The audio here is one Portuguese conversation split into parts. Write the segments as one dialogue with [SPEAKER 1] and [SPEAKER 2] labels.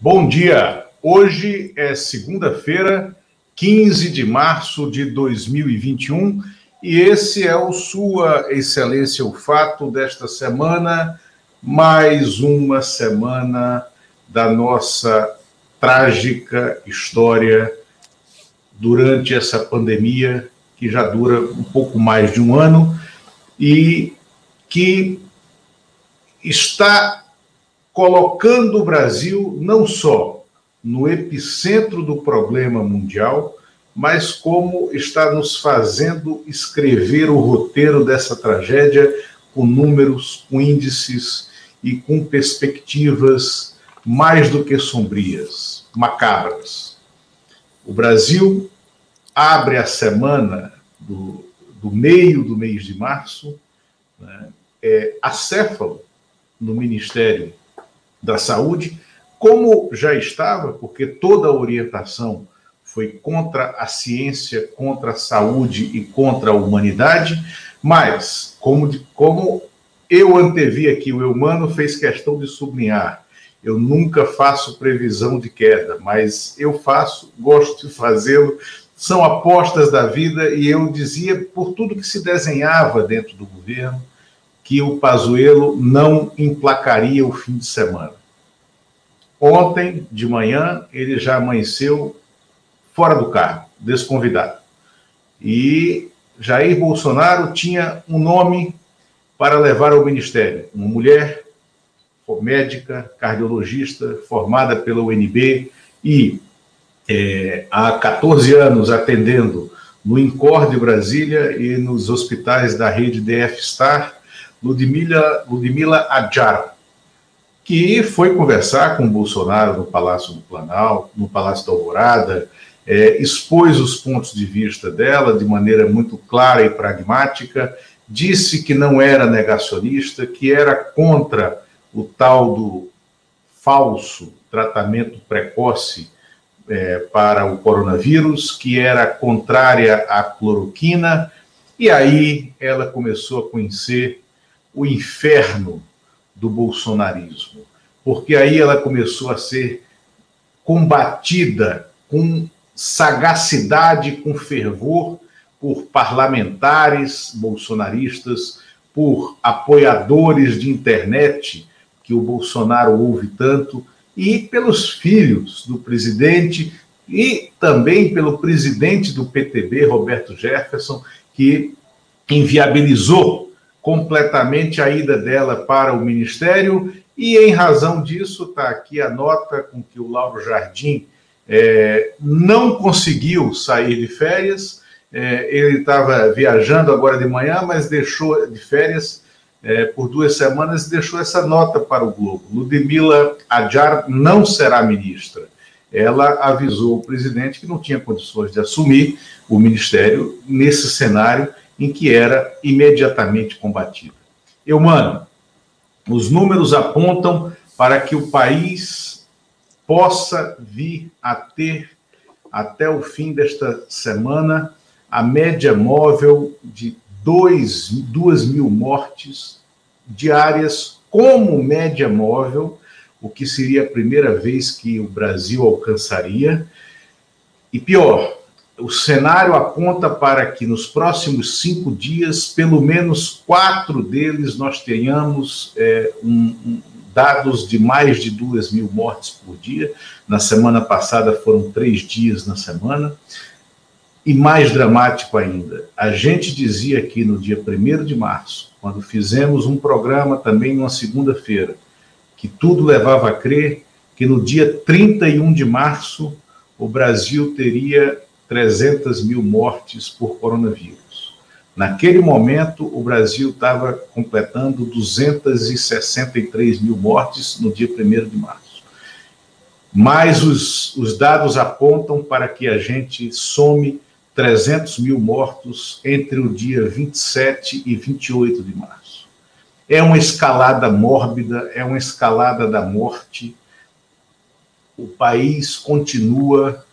[SPEAKER 1] Bom dia! Hoje é segunda-feira, 15 de março de 2021, e esse é o Sua Excelência o Fato desta semana, mais uma semana da nossa trágica história durante essa pandemia que já dura um pouco mais de um ano e que está colocando o Brasil não só no epicentro do problema mundial, mas como está nos fazendo escrever o roteiro dessa tragédia com números, com índices e com perspectivas mais do que sombrias, macabras. O Brasil abre a semana do, do meio do mês de março né, é, acéfalo no Ministério da Saúde, como já estava, porque toda a orientação foi contra a ciência, contra a saúde e contra a humanidade, mas, como, como eu antevi aqui, o Eumano fez questão de sublinhar, eu nunca faço previsão de queda, mas eu faço, gosto de fazê-lo, são apostas da vida, e eu dizia, por tudo que se desenhava dentro do governo, que o Pazuello não emplacaria o fim de semana. Ontem, de manhã, ele já amanheceu fora do carro, desconvidado. E Jair Bolsonaro tinha um nome para levar ao ministério: uma mulher médica, cardiologista, formada pela UNB e é, há 14 anos atendendo no INCOR de Brasília e nos hospitais da rede DF Star, Ludmila, Ludmila Adjar, que foi conversar com Bolsonaro no Palácio do Planalto, no Palácio da Alvorada, é, expôs os pontos de vista dela de maneira muito clara e pragmática, disse que não era negacionista, que era contra o tal do falso tratamento precoce é, para o coronavírus, que era contrária à cloroquina, e aí ela começou a conhecer o inferno do bolsonarismo, porque aí ela começou a ser combatida com sagacidade, com fervor por parlamentares bolsonaristas, por apoiadores de internet que o Bolsonaro ouve tanto e pelos filhos do presidente e também pelo presidente do PTB, Roberto Jefferson, que inviabilizou completamente a ida dela para o ministério, e em razão disso, está aqui a nota com que o Lauro Jardim é, não conseguiu sair de férias. É, ele estava viajando agora de manhã, mas deixou de férias é, por duas semanas e deixou essa nota para o Globo. Ludmila Adjar não será ministra. Ela avisou o presidente que não tinha condições de assumir o ministério nesse cenário em que era imediatamente combatida. Eu, mano, os números apontam para que o país possa vir a ter, até o fim desta semana, a média móvel de 2 mil mortes diárias como média móvel, o que seria a primeira vez que o Brasil alcançaria. E pior, o cenário aponta para que nos próximos cinco dias, pelo menos quatro deles, nós tenhamos é, um, um, dados de mais de duas mil mortes por dia. Na semana passada foram três dias na semana. E mais dramático ainda, a gente dizia aqui no dia 1 de março, quando fizemos um programa também numa segunda-feira, que tudo levava a crer que no dia 31 de março o Brasil teria 300 mil mortes por coronavírus. Naquele momento, o Brasil estava completando 263 mil mortes no dia 1 de março. Mas os, os dados apontam para que a gente some 300 mil mortos entre o dia 27 e 28 de março. É uma escalada mórbida, é uma escalada da morte. O país continua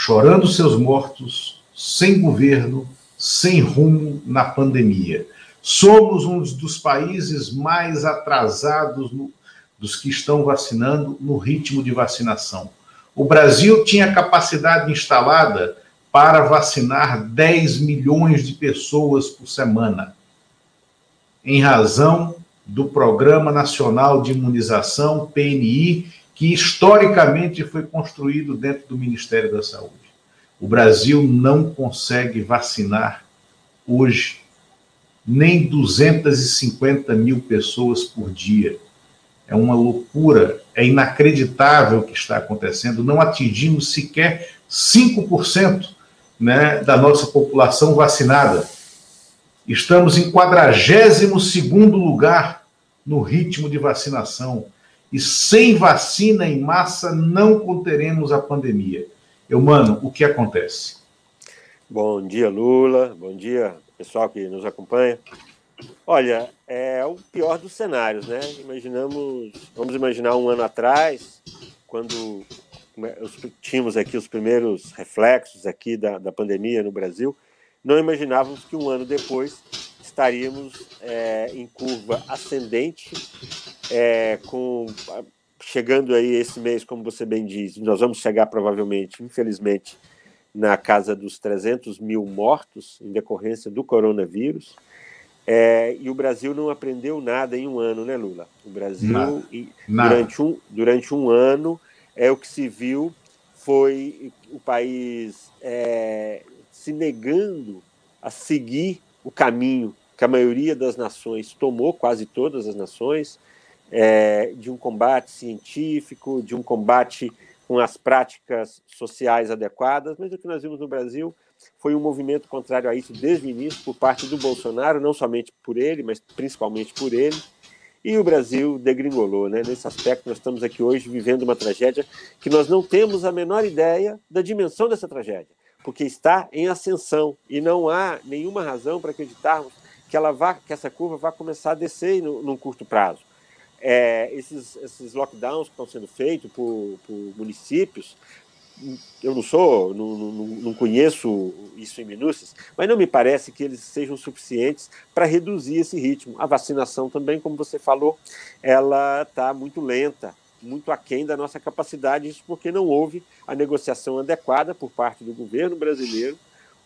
[SPEAKER 1] chorando seus mortos, sem governo, sem rumo na pandemia. Somos um dos países mais atrasados no, dos que estão vacinando no ritmo de vacinação. O Brasil tinha capacidade instalada para vacinar 10 milhões de pessoas por semana, em razão do Programa Nacional de Imunização, PNI, que historicamente foi construído dentro do Ministério da Saúde. O Brasil não consegue vacinar hoje nem 250 mil pessoas por dia. É uma loucura, é inacreditável o que está acontecendo. Não atingimos sequer 5% né, da nossa população vacinada. Estamos em 42 lugar no ritmo de vacinação. E sem vacina em massa não conteremos a pandemia. Eu, mano, o que acontece?
[SPEAKER 2] Bom dia, Lula. Bom dia, pessoal que nos acompanha. Olha, é o pior dos cenários, né? Imaginamos, vamos imaginar um ano atrás, quando tínhamos aqui os primeiros reflexos aqui da, da pandemia no Brasil, não imaginávamos que um ano depois estaríamos é, em curva ascendente, é, com chegando aí esse mês, como você bem diz, nós vamos chegar provavelmente, infelizmente, na casa dos 300 mil mortos em decorrência do coronavírus. É, e o Brasil não aprendeu nada em um ano, né, Lula? O Brasil, nada. Nada. Durante, um, durante um ano, é o que se viu foi o país é, se negando a seguir o caminho que a maioria das nações tomou, quase todas as nações, é, de um combate científico, de um combate com as práticas sociais adequadas, mas o que nós vimos no Brasil foi um movimento contrário a isso desde o início por parte do Bolsonaro, não somente por ele, mas principalmente por ele. E o Brasil degringolou, né? Nesse aspecto, nós estamos aqui hoje vivendo uma tragédia que nós não temos a menor ideia da dimensão dessa tragédia, porque está em ascensão e não há nenhuma razão para acreditarmos que ela vá, que essa curva vai começar a descer no, num curto prazo é, esses, esses lockdowns que estão sendo feitos por, por municípios, eu não sou, não, não, não, conheço isso em minúcias, mas não me parece que eles sejam suficientes para reduzir esse ritmo. A vacinação também, como você falou, ela está muito lenta, muito aquém da nossa capacidade, isso porque não houve a negociação adequada por parte do governo brasileiro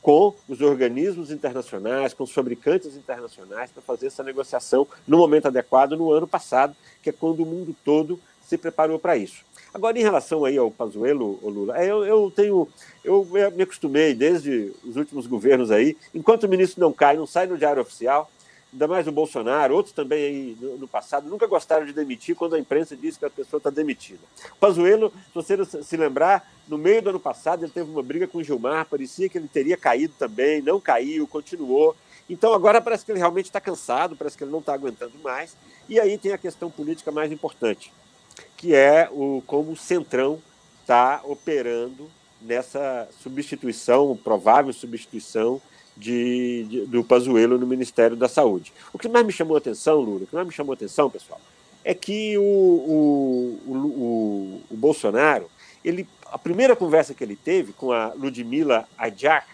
[SPEAKER 2] com os organismos internacionais, com os fabricantes internacionais, para fazer essa negociação no momento adequado no ano passado, que é quando o mundo todo se preparou para isso. Agora, em relação aí ao Pazuello, Lula, é, eu, eu tenho, eu me acostumei desde os últimos governos aí, enquanto o ministro não cai, não sai no diário oficial, ainda mais o Bolsonaro, outros também aí no, no, passado, nunca gostaram de demitir quando a imprensa diz que a pessoa está demitida. Pazuello, se você se lembrar, no meio do ano passado ele teve uma briga com o Gilmar, parecia que ele teria caído também, não caiu, continuou. Então agora parece que ele realmente está cansado, parece que ele não está aguentando mais. E aí tem a questão política mais importante, que é o como o Centrão está operando nessa substituição, provável substituição de, de, do Pazuello no Ministério da Saúde. O que mais me chamou a atenção, Lula, o que mais me chamou a atenção, pessoal, é que o, o, o, o Bolsonaro, ele, a primeira conversa que ele teve com a Ludmila Adjar,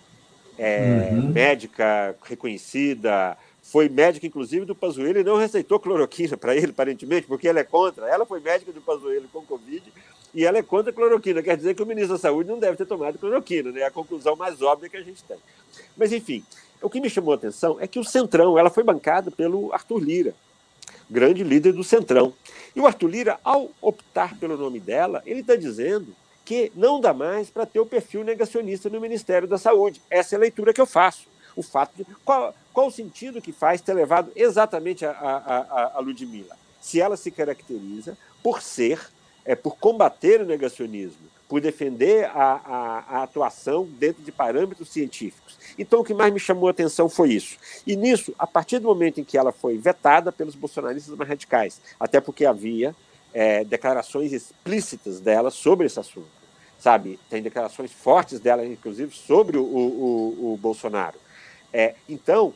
[SPEAKER 2] é, uhum. médica reconhecida, foi médica, inclusive, do Pazuello e não receitou cloroquina para ele, aparentemente, porque ela é contra. Ela foi médica do Pazuello com Covid e ela é contra a cloroquina. Quer dizer que o ministro da Saúde não deve ter tomado cloroquina, né? É a conclusão mais óbvia que a gente tem. Mas, enfim, o que me chamou a atenção é que o Centrão, ela foi bancada pelo Arthur Lira, grande líder do Centrão. E o Arthur Lira, ao optar pelo nome dela, ele está dizendo que não dá mais para ter o perfil negacionista no Ministério da Saúde. Essa é a leitura que eu faço. O fato de. Qual, qual o sentido que faz ter levado exatamente a, a, a, Ludmilla? Se ela se caracteriza por ser, é, por combater o negacionismo, por defender a, a, a, atuação dentro de parâmetros científicos. Então, o que mais me chamou a atenção foi isso. E nisso, a partir do momento em que ela foi vetada pelos bolsonaristas mais radicais, até porque havia é, declarações explícitas dela sobre esse assunto, sabe? Tem declarações fortes dela, inclusive, sobre o, o, o Bolsonaro. É, então,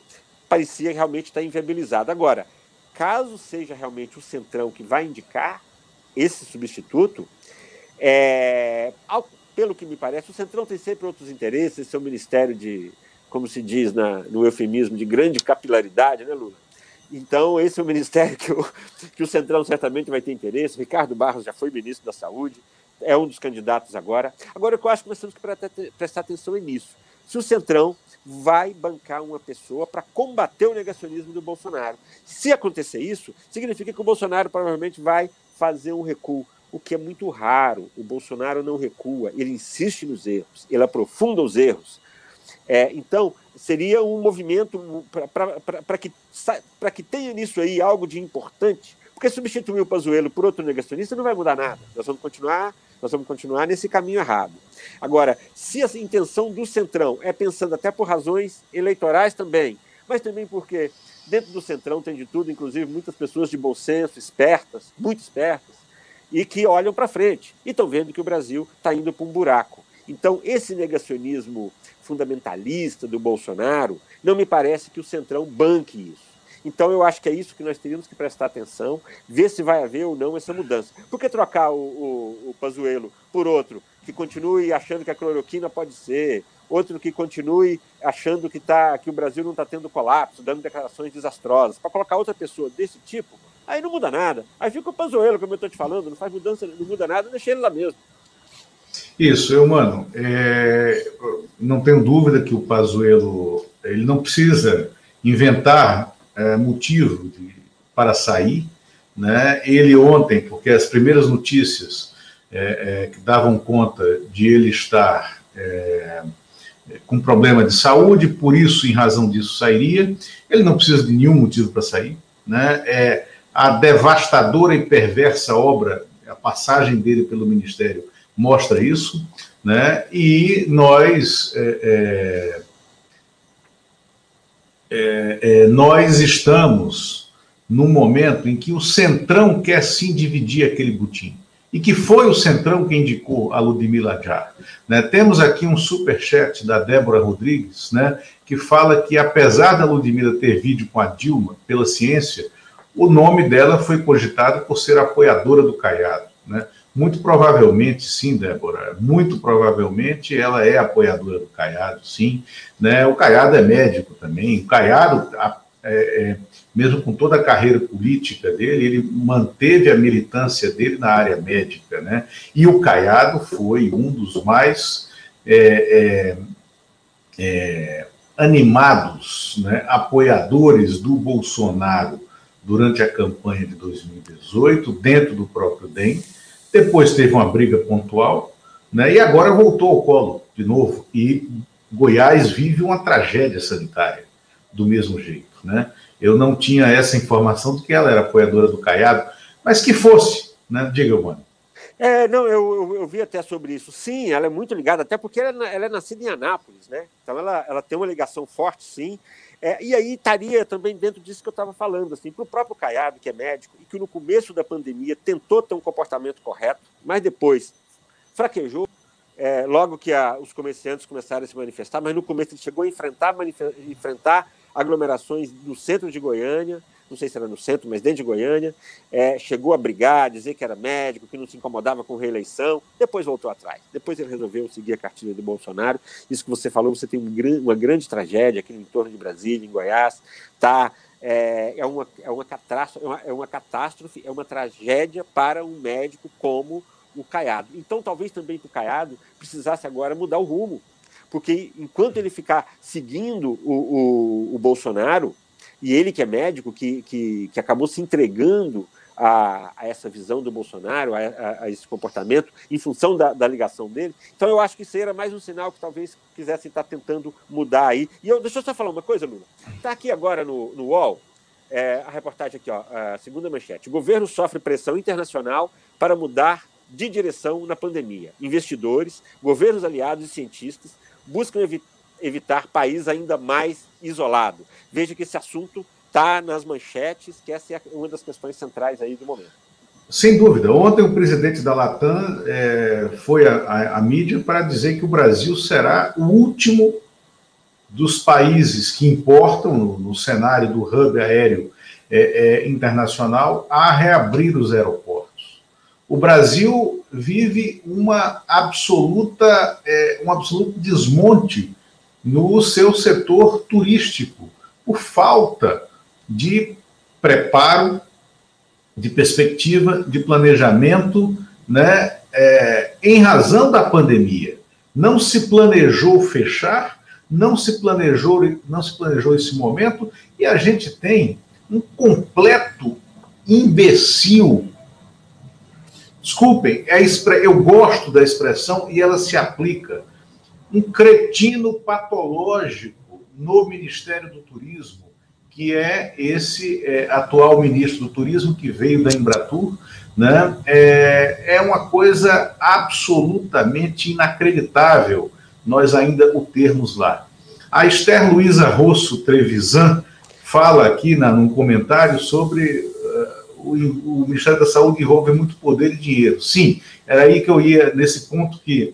[SPEAKER 2] parecia realmente estar inviabilizado. Agora, caso seja realmente o Centrão que vai indicar esse substituto, é, ao, pelo que me parece, o Centrão tem sempre outros interesses, seu ministério de, como se diz na, no eufemismo, de grande capilaridade, né, Lula? Então, esse é o ministério que o, que o Centrão certamente vai ter interesse. Ricardo Barros já foi ministro da Saúde, é um dos candidatos agora. Agora, o eu acho que nós temos que prestar atenção é nisso. Se o Centrão vai bancar uma pessoa para combater o negacionismo do Bolsonaro. Se acontecer isso, significa que o Bolsonaro provavelmente vai fazer um recuo, o que é muito raro. O Bolsonaro não recua, ele insiste nos erros, ele aprofunda os erros. É, então, seria um movimento para que, que tenha nisso aí algo de importante, porque substituir o Pazuello por outro negacionista não vai mudar nada. Nós vamos continuar, nós vamos continuar nesse caminho errado. Agora, se a intenção do Centrão é pensando até por razões eleitorais também, mas também porque dentro do Centrão tem de tudo, inclusive muitas pessoas de bom senso, espertas, muito espertas, e que olham para frente e estão vendo que o Brasil está indo para um buraco. Então, esse negacionismo fundamentalista do Bolsonaro, não me parece que o Centrão banque isso. Então, eu acho que é isso que nós teríamos que prestar atenção, ver se vai haver ou não essa mudança. Por que trocar o, o, o Pazuello por outro que continue achando que a cloroquina pode ser, outro que continue achando que, tá, que o Brasil não está tendo colapso, dando declarações desastrosas, para colocar outra pessoa desse tipo, aí não muda nada. Aí fica o Pazuello, como eu estou te falando, não faz mudança, não muda nada, deixa ele lá mesmo.
[SPEAKER 1] Isso, eu, mano, é, não tenho dúvida que o Pazuello ele não precisa inventar é, motivo de, para sair. Né? Ele ontem, porque as primeiras notícias é, é que davam conta de ele estar é, com problema de saúde, por isso, em razão disso, sairia. Ele não precisa de nenhum motivo para sair. Né? É, a devastadora e perversa obra, a passagem dele pelo Ministério mostra isso, né? E nós é, é, é, é, nós estamos num momento em que o Centrão quer sim dividir aquele butim. E que foi o Centrão que indicou a Ludmila Jar. Né? Temos aqui um superchat da Débora Rodrigues, né, que fala que apesar da Ludmila ter vídeo com a Dilma pela ciência, o nome dela foi cogitado por ser apoiadora do Caiado. Né? Muito provavelmente, sim, Débora. Muito provavelmente ela é apoiadora do Caiado, sim. Né? O Caiado é médico também. O Caiado, é, é, mesmo com toda a carreira política dele, ele manteve a militância dele na área médica. Né? E o Caiado foi um dos mais é, é, é animados né? apoiadores do Bolsonaro durante a campanha de 2018, dentro do próprio DEM depois teve uma briga pontual, né, e agora voltou ao colo de novo. E Goiás vive uma tragédia sanitária do mesmo jeito. Né? Eu não tinha essa informação de que ela era apoiadora do Caiado, mas que fosse, né? Diga, mano.
[SPEAKER 2] É, não, eu, eu, eu, vi até sobre isso. Sim, ela é muito ligada, até porque ela, é ela é nascida em Anápolis, né? Então ela, ela tem uma ligação forte, sim. É, e aí estaria também dentro disso que eu estava falando, assim, para o próprio Caiado, que é médico, e que no começo da pandemia tentou ter um comportamento correto, mas depois fraquejou, é, logo que a, os comerciantes começaram a se manifestar, mas no começo ele chegou a enfrentar, enfrentar aglomerações no centro de Goiânia, não sei se era no centro, mas dentro de Goiânia, é, chegou a brigar, dizer que era médico, que não se incomodava com reeleição, depois voltou atrás. Depois ele resolveu seguir a cartilha do Bolsonaro. Isso que você falou, você tem um, uma grande tragédia aqui no entorno de Brasília, em Goiás, tá? É, é, uma, é, uma catástrofe, é, uma, é uma catástrofe, é uma tragédia para um médico como o Caiado. Então, talvez também para o Caiado precisasse agora mudar o rumo, porque enquanto ele ficar seguindo o, o, o Bolsonaro, e ele que é médico, que, que, que acabou se entregando a, a, essa visão do Bolsonaro, a, a, a esse comportamento, em função da, da, ligação dele. Então eu acho que isso era mais um sinal que talvez quisessem estar tentando mudar aí. E eu, deixa eu só falar uma coisa, Lula. Está aqui agora no, no UOL, é, a reportagem aqui, ó, a segunda manchete. O governo sofre pressão internacional para mudar de direção na pandemia. Investidores, governos aliados e cientistas buscam evitar evitar país ainda mais isolado. Veja que esse assunto está nas manchetes, que essa é uma das questões centrais aí do momento.
[SPEAKER 1] Sem dúvida. Ontem o presidente da Latam é, foi à, mídia para dizer que o Brasil será o último dos países que importam no, no cenário do hub aéreo é, é, internacional a reabrir os aeroportos. O Brasil vive uma absoluta, é, um absoluto desmonte no seu setor turístico, por falta de preparo, de perspectiva, de planejamento, né, é, em razão da pandemia. Não se planejou fechar, não se planejou, não se planejou esse momento, e a gente tem um completo imbecil. Desculpem, é eu gosto da expressão e ela se aplica. Um cretino patológico no Ministério do Turismo, que é esse é, atual ministro do Turismo que veio da Embratur, né? É, é uma coisa absolutamente inacreditável nós ainda o termos lá. A Esther Luiza Rosso Trevisan fala aqui na, num comentário sobre o, o, Ministério da Saúde envolve muito poder e dinheiro. Sim, era aí que eu ia, nesse ponto que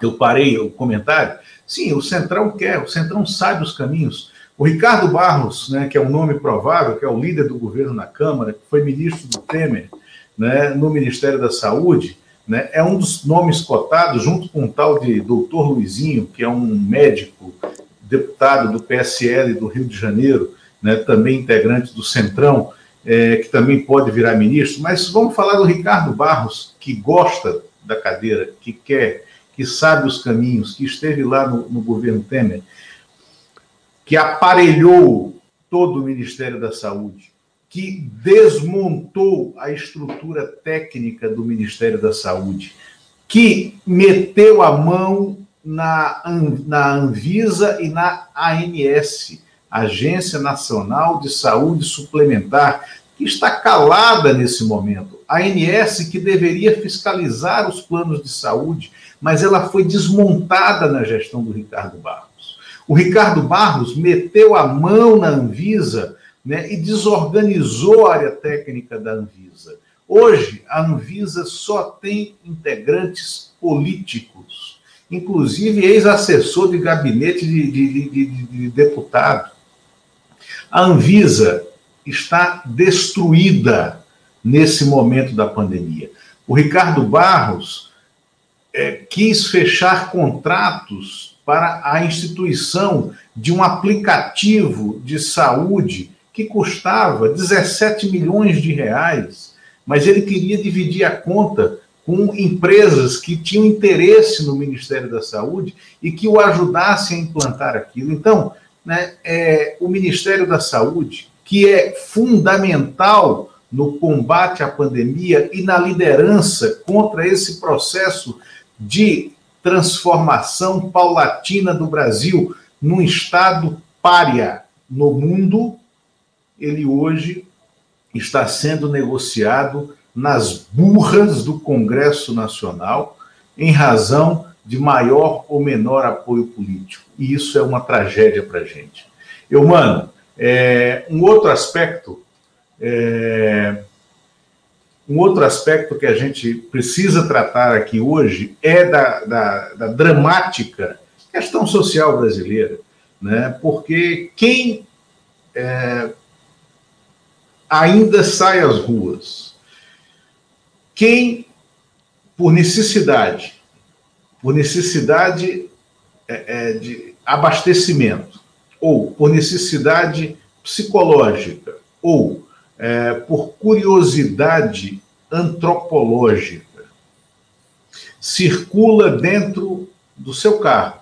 [SPEAKER 1] eu parei o comentário. Sim, o Centrão quer, o Centrão sabe os caminhos. O Ricardo Barros, né, que é um nome provável, que é o líder do governo na Câmara, que foi ministro do Temer né, no Ministério da Saúde, né, é um dos nomes cotados, junto com um tal de doutor Luizinho, que é um médico, deputado do PSL do Rio de Janeiro, né, também integrante do Centrão, é, que também pode virar ministro. Mas vamos falar do Ricardo Barros, que gosta da cadeira, que quer, que sabe os caminhos, que esteve lá no, no governo Temer, que aparelhou todo o Ministério da Saúde, que desmontou a estrutura técnica do Ministério da Saúde, que meteu a mão na, na Anvisa e na ANS, Agência Nacional de Saúde Suplementar, que está calada nesse momento. A ANS, que deveria fiscalizar os planos de saúde, mas ela foi desmontada na gestão do Ricardo Barros. O Ricardo Barros meteu a mão na Anvisa né, e desorganizou a área técnica da Anvisa. Hoje, a Anvisa só tem integrantes políticos, inclusive ex-assessor de gabinete de, de, de, de, deputado. A Anvisa está destruída nesse momento da pandemia. O Ricardo Barros é, quis fechar contratos para a instituição de um aplicativo de saúde que custava 17 milhões de reais, mas ele queria dividir a conta com empresas que tinham interesse no Ministério da Saúde e que o ajudassem a implantar aquilo. Então, né, é, o Ministério da Saúde, que é fundamental no combate à pandemia e na liderança contra esse processo de transformação paulatina do Brasil num Estado párea no mundo, ele hoje está sendo negociado nas burras do Congresso Nacional em razão de maior ou menor apoio político. E isso é uma tragédia para a gente. Eu, mano, é, um outro aspecto, é, um outro aspecto que a gente precisa tratar aqui hoje é da, da, da dramática questão social brasileira, né? Porque quem é, ainda sai às ruas. Quem, por necessidade, por necessidade é, é, de abastecimento, ou por necessidade psicológica, ou é, por curiosidade antropológica, circula dentro do seu carro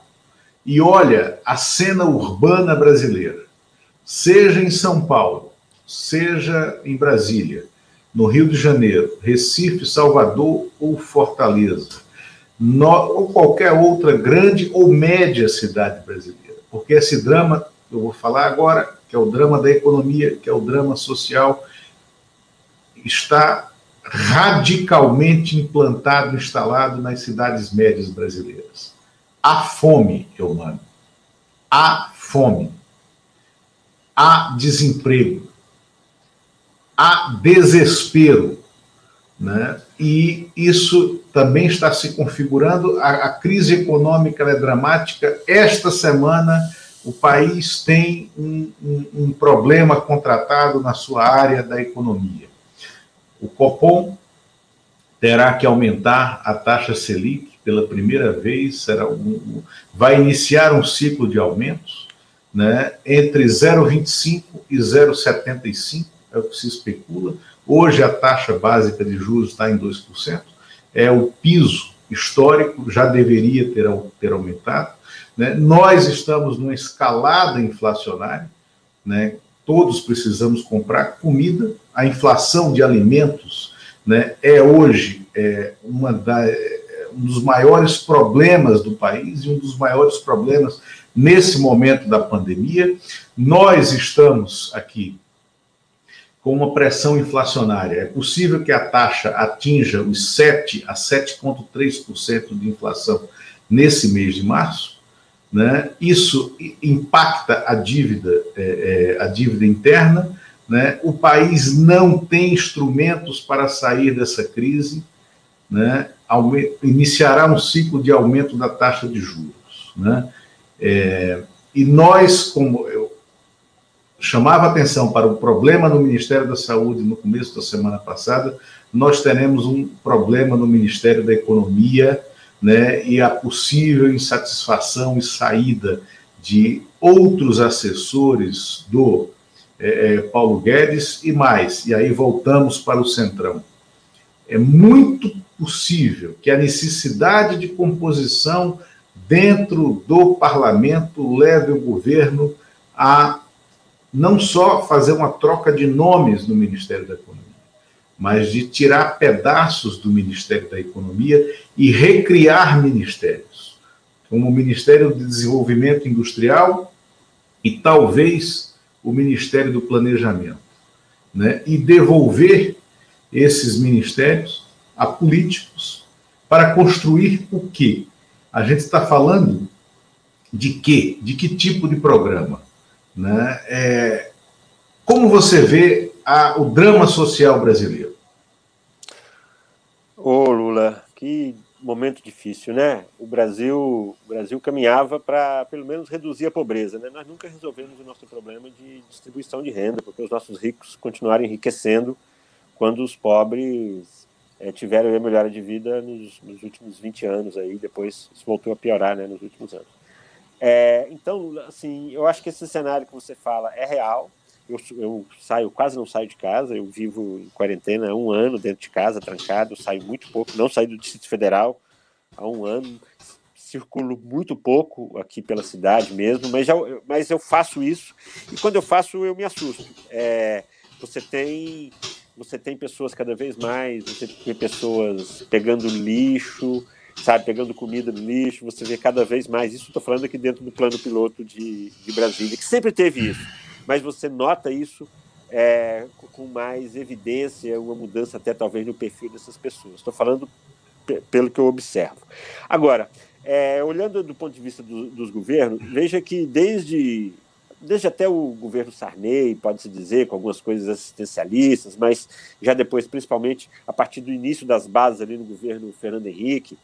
[SPEAKER 1] e olha a cena urbana brasileira, seja em São Paulo, seja em Brasília, no Rio de Janeiro, Recife, Salvador ou Fortaleza, no, ou qualquer outra grande ou média cidade brasileira. Porque esse drama, eu vou falar agora, que é o drama da economia, que é o drama social, está radicalmente implantado, instalado nas cidades médias brasileiras. Há fome, eu mando. Há fome. Há desemprego há desespero. Né? E isso também está se configurando. A, a crise econômica é dramática. Esta semana, o país tem um, um, um problema contratado na sua área da economia. O Copom terá que aumentar a taxa Selic pela primeira vez, será um, vai iniciar um ciclo de aumentos né, entre 0,25 e 0,75 é o que se especula. Hoje a taxa básica de juros está em 2%, é o piso histórico, já deveria ter, ter aumentado. Né? Nós estamos numa escalada inflacionária, né? todos precisamos comprar comida, a inflação de alimentos né, é hoje é, da, é, um dos maiores problemas do país e um dos maiores problemas nesse momento da pandemia. Nós estamos aqui com uma pressão inflacionária. É possível que a taxa atinja os 7 a 7,3% de inflação nesse mês de março. Né? Isso impacta a dívida, é, é, a dívida interna. Né? O país não tem instrumentos para sair dessa crise. Né? Iniciará um ciclo de aumento da taxa de juros. Né? É, e nós, como chamava atenção para o problema no Ministério da Saúde no começo da semana passada, nós teremos um problema no Ministério da Economia, né, e a possível insatisfação e saída de outros assessores do é, é Paulo Guedes e mais. E aí voltamos para o Centrão. É muito possível que a necessidade de composição dentro do parlamento leve o governo a não só fazer uma troca de nomes no Ministério da Economia, mas de tirar pedaços do Ministério da Economia e recriar ministérios, como o Ministério de Desenvolvimento Industrial e talvez o Ministério do Planejamento, né? e devolver esses ministérios a políticos para construir o quê? A gente está falando de quê? De que tipo de programa? Né? É, como você vê a, o drama social brasileiro?
[SPEAKER 2] Ô Lula, que momento difícil, né? O Brasil, o Brasil caminhava para pelo menos reduzir a pobreza, né? Nós nunca resolvemos o nosso problema de distribuição de renda, porque os nossos ricos continuaram enriquecendo quando os pobres é, tiveram a melhora de vida nos, nos, últimos 20 anos aí, depois isso voltou a piorar né, nos últimos anos. É, então, assim, eu acho que esse cenário que você fala é real. Eu, eu, saio, quase não saio de casa, eu vivo em quarentena há um ano dentro de casa, trancado, saio muito pouco, não saio do Distrito Federal há um ano, circulo muito pouco aqui pela cidade mesmo, mas, já, mas eu faço isso e quando eu faço eu me assusto. É, você tem você tem pessoas cada vez mais, você tem pessoas pegando lixo, sabe, pegando comida no lixo, você vê cada vez mais. Isso estou falando aqui dentro do plano piloto de, de Brasília, que sempre teve isso, mas você nota isso é, com mais evidência, uma mudança até talvez no perfil dessas pessoas. Estou falando pelo que eu observo. Agora, é, olhando do ponto de vista do, dos governos, veja que desde desde até o governo Sarney, pode-se dizer, com algumas coisas assistencialistas, mas já depois, principalmente a partir do início das bases ali no governo Fernando Henrique,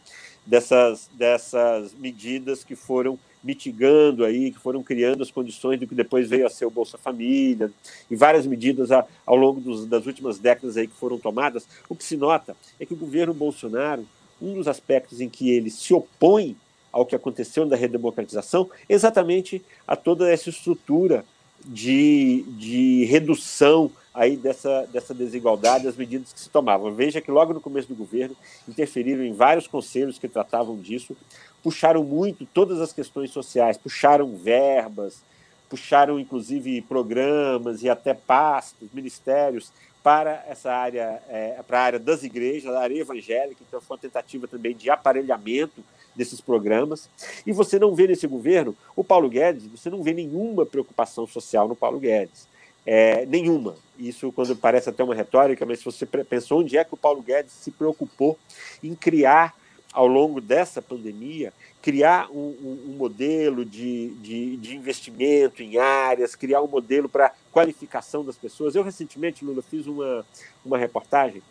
[SPEAKER 2] dessas, dessas medidas que foram mitigando aí, que foram criando as condições do que depois veio a ser o Bolsa Família, e várias medidas ao longo dos, das últimas décadas aí que foram tomadas, o que se nota é que o governo Bolsonaro, um dos aspectos em que ele se opõe ao que aconteceu na redemocratização, exatamente a toda essa estrutura de, de redução aí dessa, dessa desigualdade, as medidas que se tomavam. Veja que logo no começo do governo interferiram em vários conselhos que tratavam disso, puxaram muito todas as questões sociais, puxaram verbas, puxaram inclusive programas e até pastos, ministérios para essa área, é, para a área das igrejas, a área evangélica, então foi uma tentativa também de aparelhamento desses programas. E você não vê nesse governo, o Paulo Guedes, você não vê nenhuma preocupação social no Paulo Guedes. É, nenhuma. Isso quando parece até uma retórica, mas se você pensou onde é que o Paulo Guedes se preocupou em criar, ao longo dessa pandemia, criar um, um, um modelo de, de, de, investimento em áreas, criar um modelo para qualificação das pessoas. Eu, recentemente, Lula, fiz uma, uma reportagem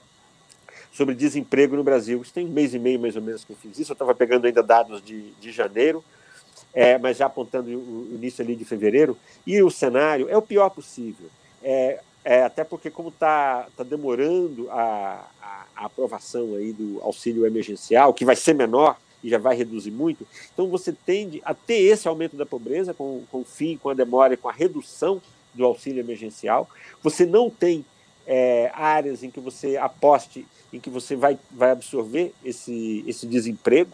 [SPEAKER 2] sobre desemprego no Brasil. Isso tem um mês e meio, mais ou menos, que eu fiz isso. Eu estava pegando ainda dados de, de janeiro, é, mas já apontando o início ali de fevereiro. E o cenário é o pior possível. É, é até porque, como está tá demorando a, a, a aprovação aí do auxílio emergencial, que vai ser menor, e já vai reduzir muito. Então você tende a ter esse aumento da pobreza com, com o fim, com a demora e com a redução do auxílio emergencial, você não tem é, áreas em que você aposte, em que você vai, vai absorver esse, esse desemprego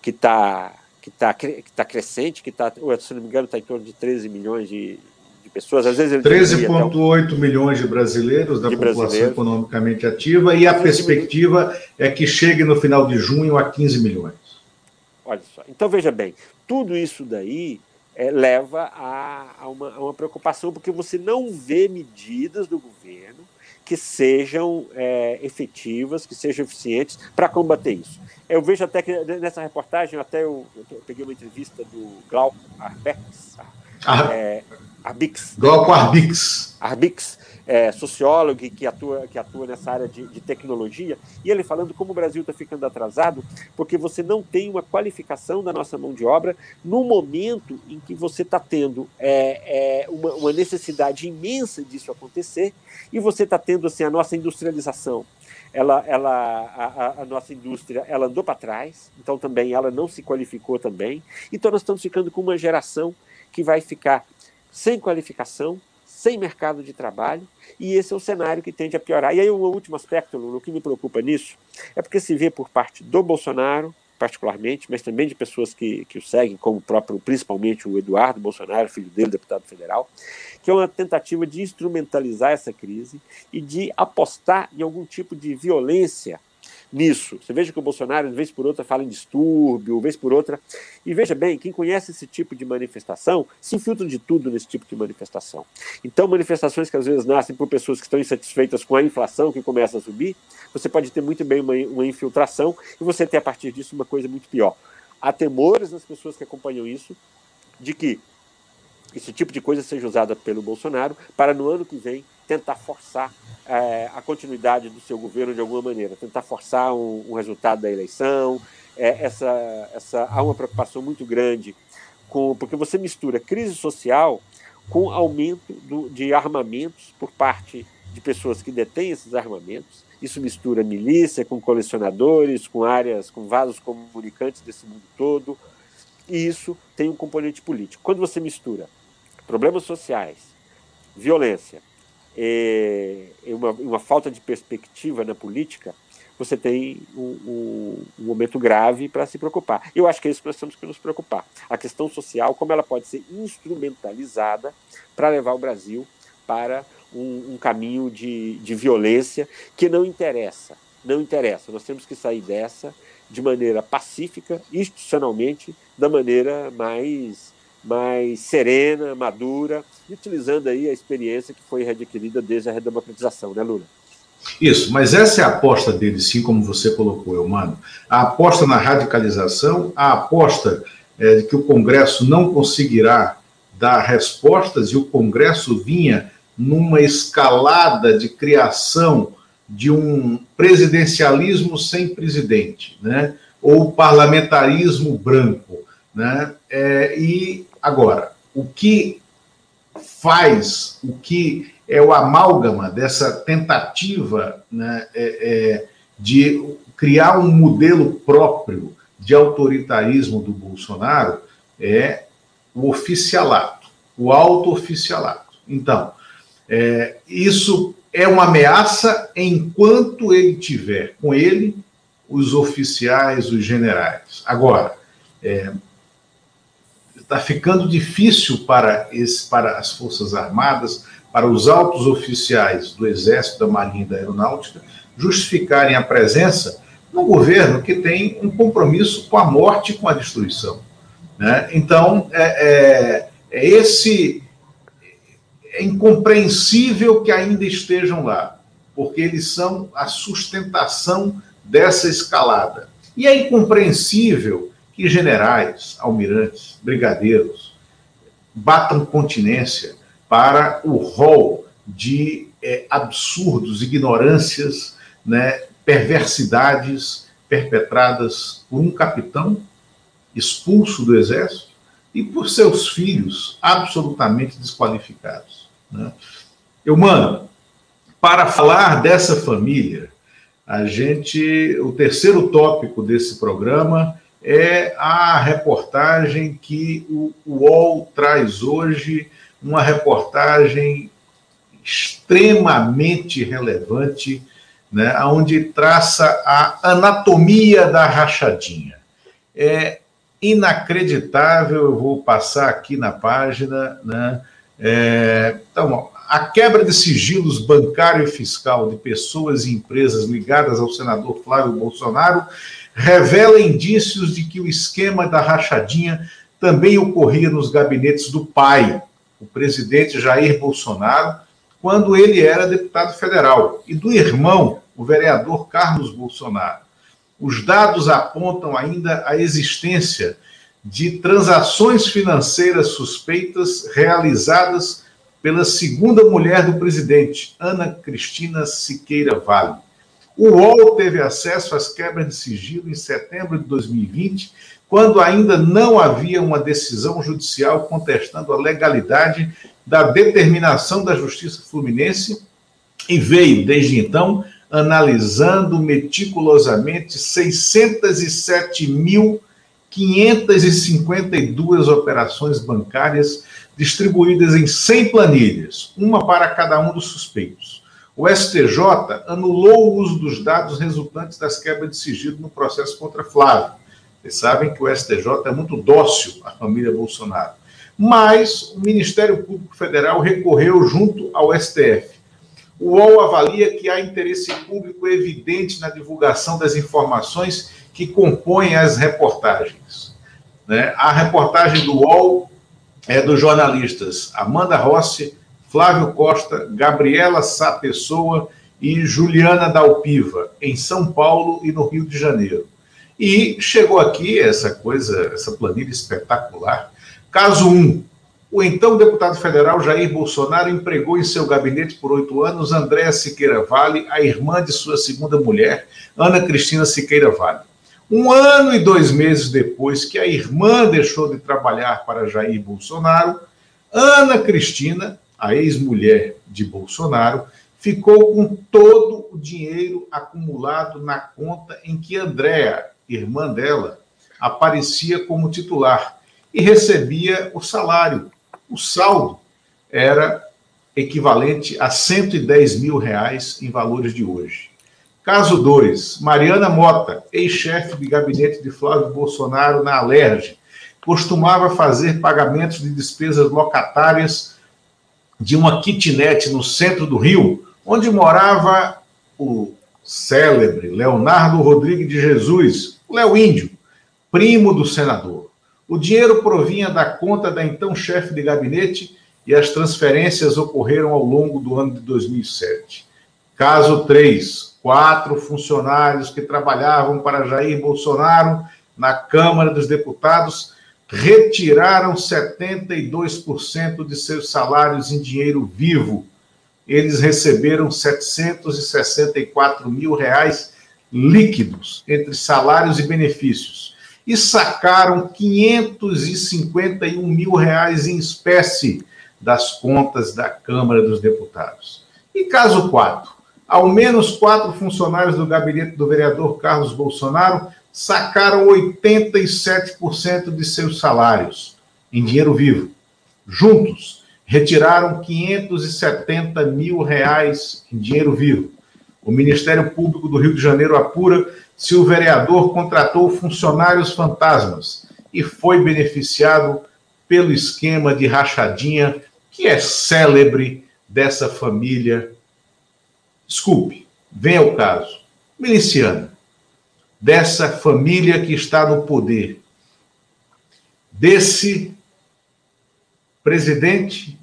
[SPEAKER 2] que está que tá, que tá crescente, que está, se não me engano, está em torno de 13 milhões de, de pessoas. Às vezes
[SPEAKER 1] 13,8 milhões de brasileiros da de população economicamente ativa, e a perspectiva é que chegue no final de junho a 15 milhões.
[SPEAKER 2] Olha só. Então, veja bem, tudo isso daí é, leva a, a, uma, a, uma, preocupação, porque você não vê medidas do governo que sejam é, efetivas, que sejam eficientes para combater isso. Eu vejo até que nessa reportagem, até eu, eu peguei uma entrevista do Glauco Arbex, ah, é, Arbix.
[SPEAKER 1] Glauco Arbix.
[SPEAKER 2] Arbix, é, sociólogo que atua, que atua nessa área de, de tecnologia, e ele falando como o Brasil está ficando atrasado, porque você não tem uma qualificação da nossa mão de obra no momento em que você está tendo é, é, uma, uma, necessidade imensa disso acontecer, e você está tendo assim, a nossa industrialização. Ela, ela, a, a nossa indústria ela andou para trás, então também ela não se qualificou também. Então nós estamos ficando com uma geração que vai ficar sem qualificação, sem mercado de trabalho, e esse é o cenário que tende a piorar. E aí, um último aspecto, Lula, que me preocupa nisso é porque se vê por parte do Bolsonaro, particularmente, mas também de pessoas que, que o seguem, como o próprio, principalmente o Eduardo Bolsonaro, filho dele, deputado federal, que é uma tentativa de instrumentalizar essa crise e de apostar em algum tipo de violência nisso. Você veja que o Bolsonaro, de vez por outra, fala em distúrbio, vez por outra. E veja bem, quem conhece esse tipo de manifestação se infiltra de tudo nesse tipo de manifestação. Então, manifestações que às vezes nascem por pessoas que estão insatisfeitas com a inflação que começa a subir, você pode ter muito bem uma, uma infiltração e você ter a partir disso uma coisa muito pior. Há temores nas pessoas que acompanham isso de que esse tipo de coisa seja usada pelo Bolsonaro para no ano que vem tentar forçar é, a continuidade do seu governo de alguma maneira, tentar forçar um, um resultado da eleição. É, essa, essa, há uma preocupação muito grande com porque você mistura crise social com aumento do, de armamentos por parte de pessoas que detêm esses armamentos. Isso mistura milícia com colecionadores, com áreas, com vasos comunicantes desse mundo todo. E isso tem um componente político. Quando você mistura problemas sociais, violência, é, é, uma, uma, falta de perspectiva na política, você tem um, um, um momento grave para se preocupar. Eu acho que é isso que nós temos que nos preocupar. A questão social, como ela pode ser instrumentalizada para levar o Brasil para um, um caminho de, de violência que não interessa. Não interessa. Nós temos que sair dessa de maneira pacífica, institucionalmente, da maneira mais mais serena, madura, e utilizando aí a experiência que foi readquirida desde a redemocratização, né, Lula?
[SPEAKER 1] Isso, mas essa é a aposta dele, sim, como você colocou, Eumano. A aposta na radicalização, a aposta é, de que o Congresso não conseguirá dar respostas e o Congresso vinha numa escalada de criação de um presidencialismo sem presidente, né? ou parlamentarismo branco. Né? É, e agora, o que faz, o que é o amálgama dessa tentativa né, é, é, de criar um modelo próprio de autoritarismo do Bolsonaro é o oficialato, o auto-oficialato. Então, é, isso é uma ameaça enquanto ele tiver com ele os oficiais, os generais. Agora, é, está ficando difícil para, esse, para as Forças Armadas, para os altos oficiais do Exército, da Marinha e da Aeronáutica justificarem a presença no governo que tem um compromisso com a morte e com a destruição. Né? Então, é, é, é esse. É incompreensível que ainda estejam lá, porque eles são a sustentação dessa escalada. E é incompreensível que generais, almirantes, brigadeiros batam continência para o rol de é, absurdos, ignorâncias, né, perversidades perpetradas por um capitão expulso do exército e por seus filhos absolutamente desqualificados. Né? Eu, mano, para falar dessa família, a gente, o terceiro tópico desse programa é a reportagem que o UOL traz hoje uma reportagem extremamente relevante, né, onde traça a anatomia da rachadinha. É inacreditável, eu vou passar aqui na página. Né, é, então, a quebra de sigilos bancário e fiscal de pessoas e empresas ligadas ao senador Flávio Bolsonaro revela indícios de que o esquema da rachadinha também ocorria nos gabinetes do pai, o presidente Jair Bolsonaro, quando ele era deputado federal, e do irmão, o vereador Carlos Bolsonaro. Os dados apontam ainda a existência de transações financeiras suspeitas realizadas pela segunda mulher do presidente, Ana Cristina Siqueira Vale. O UOL teve acesso às quebras de sigilo em setembro de 2020, quando ainda não havia uma decisão judicial contestando a legalidade da determinação da Justiça Fluminense e veio, desde então, analisando meticulosamente 607.552 operações bancárias distribuídas em 100 planilhas, uma para cada um dos suspeitos. O STJ anulou o uso dos dados resultantes das quebras de sigilo no processo contra Flávio. Vocês sabem que o STJ é muito dócil à família Bolsonaro. Mas o Ministério Público Federal recorreu junto ao STF. O UOL avalia que há interesse público evidente na divulgação das informações que compõem as reportagens. Né? A reportagem do UOL é dos jornalistas Amanda Rossi, Flávio Costa, Gabriela Sá Pessoa e Juliana Dalpiva, em São Paulo e no Rio de Janeiro. E chegou aqui essa coisa, essa planilha espetacular. Caso 1. O então deputado federal Jair Bolsonaro empregou em seu gabinete por oito anos Andréa Siqueira Vale, a irmã de sua segunda mulher, Ana Cristina Siqueira Vale. Um ano e dois meses depois que a irmã deixou de trabalhar para Jair Bolsonaro, Ana Cristina a ex-mulher de Bolsonaro, ficou com todo o dinheiro acumulado na conta em que Andréa, irmã dela, aparecia como titular e recebia o salário. O saldo era equivalente a 110 mil reais em valores de hoje. Caso 2. Mariana Mota, ex-chefe de gabinete de Flávio Bolsonaro na Alerj, costumava fazer pagamentos de despesas locatárias de uma kitnet no centro do Rio, onde morava o célebre Leonardo Rodrigues de Jesus, Léo Índio, primo do senador. O dinheiro provinha da conta da então chefe de gabinete e as transferências ocorreram ao longo do ano de 2007. Caso 3. Quatro funcionários que trabalhavam para Jair Bolsonaro na Câmara dos Deputados retiraram 72% de seus salários em dinheiro vivo. Eles receberam 764 mil reais líquidos entre salários e benefícios e sacaram 551 mil reais em espécie das contas da Câmara dos Deputados. E caso 4, ao menos quatro funcionários do gabinete do vereador Carlos Bolsonaro sacaram 87% de seus salários em dinheiro vivo. Juntos, retiraram 570 mil reais em dinheiro vivo. O Ministério Público do Rio de Janeiro apura se o vereador contratou funcionários fantasmas e foi beneficiado pelo esquema de rachadinha que é célebre dessa família. Desculpe, vem ao caso. Miliciana dessa família que está no poder, desse presidente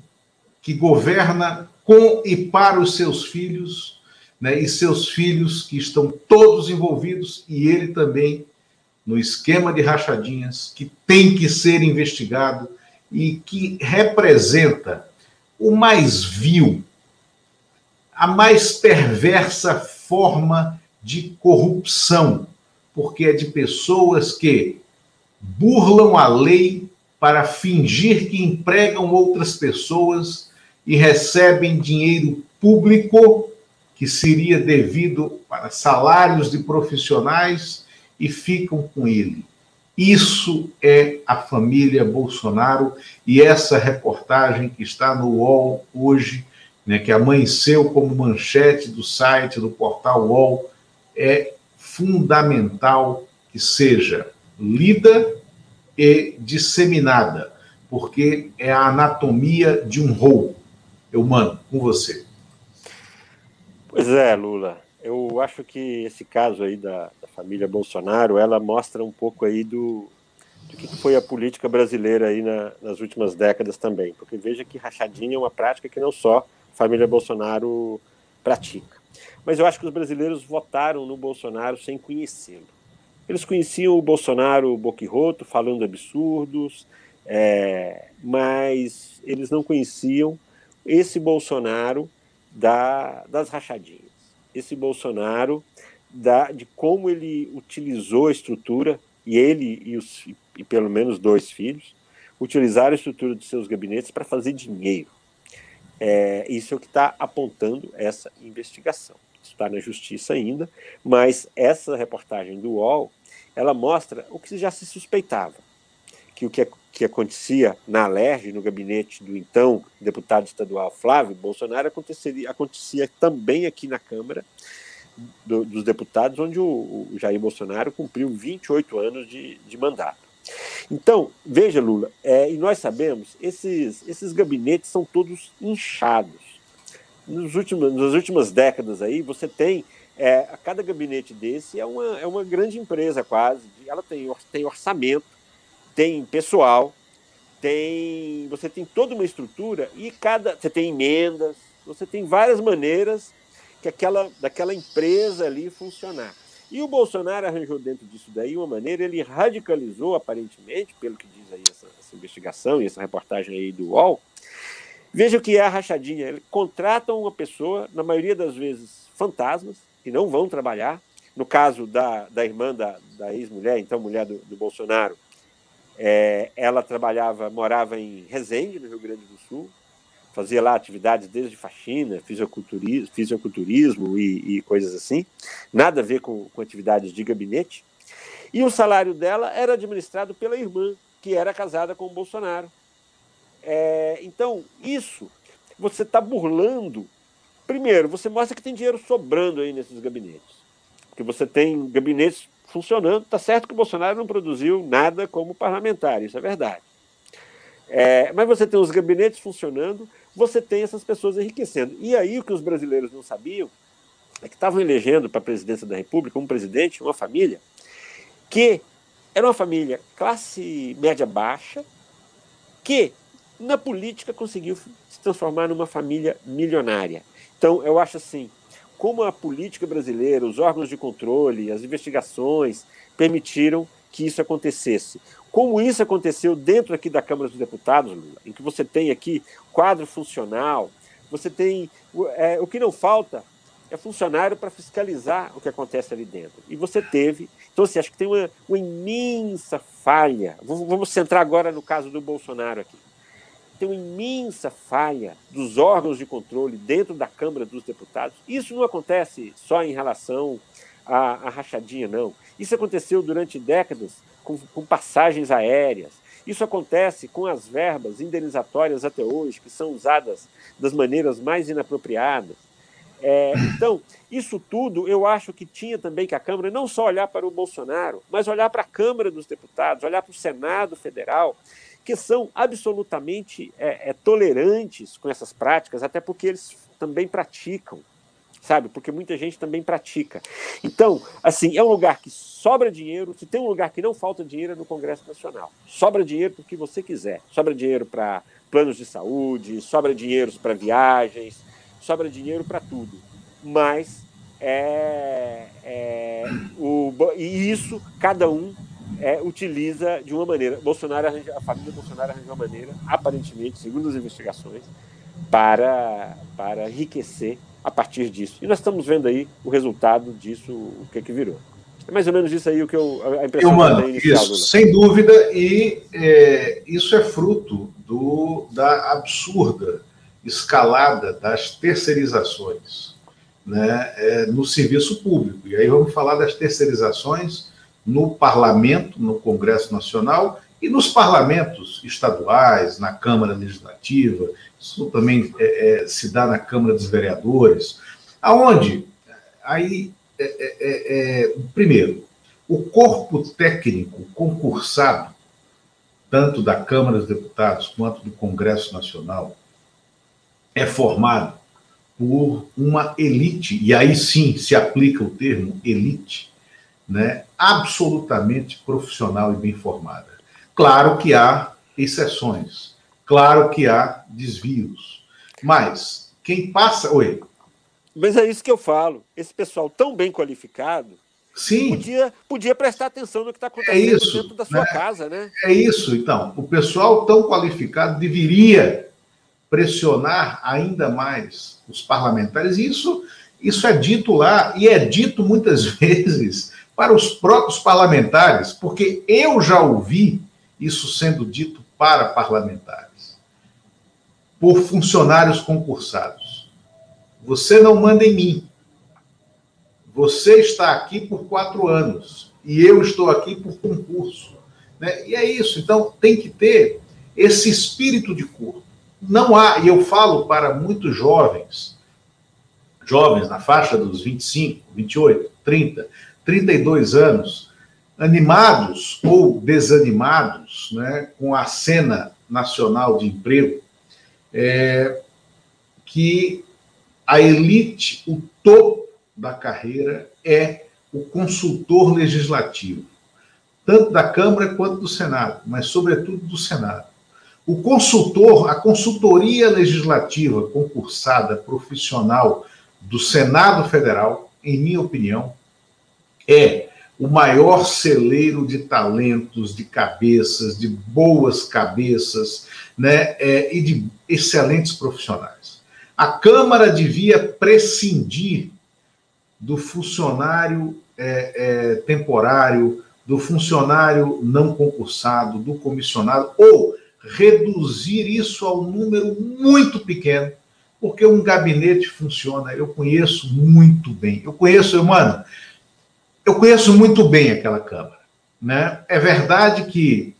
[SPEAKER 1] que governa com e para os seus filhos, né, e seus filhos que estão todos envolvidos, e ele também no esquema de rachadinhas, que tem que ser investigado e que representa o mais vil, a mais perversa forma de corrupção porque é de pessoas que burlam a lei para fingir que empregam outras pessoas e recebem dinheiro público que seria devido para salários de profissionais e ficam com ele. Isso é a família Bolsonaro e essa reportagem que está no UOL hoje, né, que amanheceu como manchete do site do portal UOL, é fundamental que seja lida e disseminada, porque é a anatomia de um roubo. Eu mando com você.
[SPEAKER 2] Pois é, Lula. Eu acho que esse caso aí da, da família Bolsonaro, ela mostra um pouco aí do, do que foi a política brasileira aí na, nas últimas décadas também. Porque veja que rachadinha é uma prática que não só a família Bolsonaro pratica. Mas eu acho que os brasileiros votaram no Bolsonaro sem conhecê-lo. Eles conheciam o Bolsonaro boquirroto, falando absurdos, é, mas eles não conheciam esse Bolsonaro da, das rachadinhas. Esse Bolsonaro, da, de como ele utilizou a estrutura, e ele e, os, e pelo menos dois filhos, utilizaram a estrutura de seus gabinetes para fazer dinheiro. É, isso é o que está apontando essa investigação. Está na justiça ainda, mas essa reportagem do UOL, ela mostra o que já se suspeitava, que o que que acontecia na Alerj, no gabinete do então deputado estadual Flávio Bolsonaro, aconteceria, acontecia também aqui na Câmara do, dos Deputados, onde o, o, Jair Bolsonaro cumpriu 28 anos de, de mandato. Então, veja, Lula, é, e nós sabemos, esses, esses gabinetes são todos inchados. Nos últimos, nas últimas décadas aí, você tem é, cada gabinete desse é uma, é uma grande empresa quase, ela tem, tem orçamento, tem pessoal, tem você tem toda uma estrutura e cada você tem emendas, você tem várias maneiras que aquela daquela empresa ali funcionar. E o Bolsonaro arranjou dentro disso daí uma maneira, ele radicalizou aparentemente, pelo que diz aí essa, essa investigação e essa reportagem aí do UOL. Veja o que é a rachadinha. Ele contratam uma pessoa, na maioria das vezes fantasmas, que não vão trabalhar. No caso da, da irmã da, da ex-mulher, então mulher do, do Bolsonaro, é, ela trabalhava, morava em Resende, no Rio Grande do Sul, fazia lá atividades desde faxina, fisiculturismo, fisiculturismo e, e coisas assim, nada a ver com, com atividades de gabinete. E o salário dela era administrado pela irmã, que era casada com o Bolsonaro. É, então, isso você está burlando. Primeiro, você mostra que tem dinheiro sobrando aí nesses gabinetes. Porque você tem gabinetes funcionando. Está certo que o Bolsonaro não produziu nada como parlamentar, isso é verdade. É, mas você tem os gabinetes funcionando, você tem essas pessoas enriquecendo. E aí o que os brasileiros não sabiam é que estavam elegendo para a presidência da República um presidente, uma família, que era uma família classe média baixa, que na política conseguiu se transformar numa família milionária. Então, eu acho assim, como a política brasileira, os órgãos de controle, as investigações permitiram que isso acontecesse. Como isso aconteceu dentro aqui da Câmara dos Deputados, Lula, em que você tem aqui quadro funcional, você tem. É, o que não falta é funcionário para fiscalizar o que acontece ali dentro. E você teve. Então, assim, acho que tem uma, uma imensa falha. Vamos centrar agora no caso do Bolsonaro aqui tem uma imensa falha dos órgãos de controle dentro da Câmara dos Deputados. Isso não acontece só em relação à, à rachadinha, não. Isso aconteceu durante décadas com, com passagens aéreas. Isso acontece com as verbas indenizatórias até hoje, que são usadas das maneiras mais inapropriadas. É, então, isso tudo eu acho que tinha também que a Câmara não só olhar para o Bolsonaro, mas olhar para a Câmara dos Deputados, olhar para o Senado Federal que são absolutamente é, é, tolerantes com essas práticas, até porque eles também praticam, sabe? Porque muita gente também pratica. Então, assim, é um lugar que sobra dinheiro. Se tem um lugar que não falta dinheiro é no Congresso Nacional. Sobra dinheiro para o que você quiser. Sobra dinheiro para planos de saúde, sobra dinheiro para viagens, sobra dinheiro para tudo. Mas é, é o, e isso cada um é, utiliza de uma maneira. Bolsonaro arranja, a família Bolsonaro arranjou uma maneira, aparentemente, segundo as investigações, para, para enriquecer a partir disso. E nós estamos vendo aí o resultado disso, o que, é que virou. É mais ou menos isso aí o que eu, a impressão eu,
[SPEAKER 1] mano, inicial. Isso, sem dúvida, e é, isso é fruto do, da absurda escalada das terceirizações né, é, no serviço público. E aí vamos falar das terceirizações no parlamento, no Congresso Nacional e nos parlamentos estaduais, na Câmara Legislativa, isso também é, é, se dá na Câmara dos Vereadores, aonde aí é, é, é, é primeiro o corpo técnico concursado tanto da Câmara dos Deputados quanto do Congresso Nacional é formado por uma elite e aí sim se aplica o termo elite, né? Absolutamente profissional e bem formada. Claro que há exceções, claro que há desvios, mas quem passa. Oi.
[SPEAKER 2] Mas é isso que eu falo. Esse pessoal tão bem qualificado
[SPEAKER 1] Sim.
[SPEAKER 2] Podia, podia prestar atenção no que está acontecendo é isso, dentro da sua né? casa, né?
[SPEAKER 1] É isso, então. O pessoal tão qualificado deveria pressionar ainda mais os parlamentares. Isso, isso é dito lá, e é dito muitas vezes para os próprios parlamentares, porque eu já ouvi isso sendo dito para parlamentares, por funcionários concursados. Você não manda em mim. Você está aqui por quatro anos e eu estou aqui por concurso. Né? E é isso. Então, tem que ter esse espírito de corpo. Não há, e eu falo para muitos jovens, jovens na faixa dos 25, 28, 30, 32 anos, animados ou desanimados né, com a cena nacional de emprego, é, que a elite, o topo da carreira é o consultor legislativo, tanto da Câmara quanto do Senado, mas sobretudo do Senado. O consultor, a consultoria legislativa concursada profissional do Senado Federal, em minha opinião, é o maior celeiro de talentos, de cabeças, de boas cabeças, né, é, e de excelentes profissionais. A Câmara devia prescindir do funcionário é, é, temporário, do funcionário não concursado, do comissionado, ou reduzir isso a um número muito pequeno, porque um gabinete funciona. Eu conheço muito bem. Eu conheço, mano, eu conheço muito bem aquela Câmara. Né? É verdade que,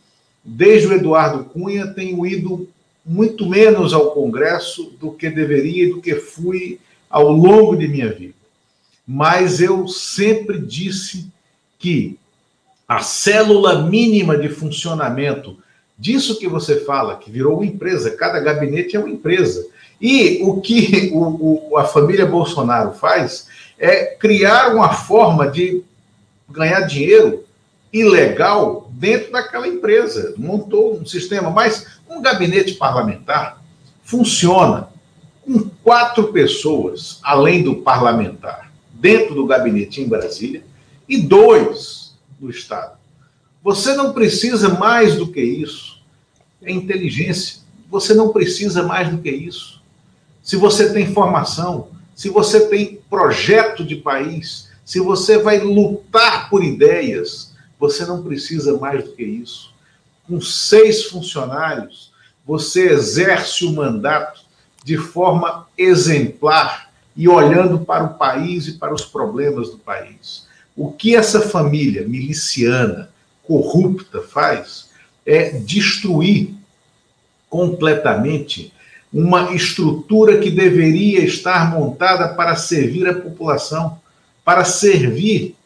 [SPEAKER 1] desde o Eduardo Cunha, tenho ido muito menos ao Congresso do que deveria e do que fui ao longo de minha vida mas eu sempre disse que a célula mínima de funcionamento disso que você fala, que virou uma empresa, cada gabinete é uma empresa. E o que o, o, a família Bolsonaro faz é criar uma forma de ganhar dinheiro ilegal dentro daquela empresa. Montou um sistema, mas um gabinete parlamentar funciona com quatro pessoas, além do parlamentar dentro do gabinete em Brasília e dois no Estado. Você não precisa mais do que isso. É inteligência. Você não precisa mais do que isso. Se você tem formação, se você tem projeto de país, se você vai lutar por ideias, você não precisa mais do que isso. Com seis funcionários, você exerce o mandato de forma exemplar e olhando para o país e para os problemas do país. O que essa família miliciana, corrupta, faz é destruir completamente uma estrutura que deveria estar montada para servir a população, para servir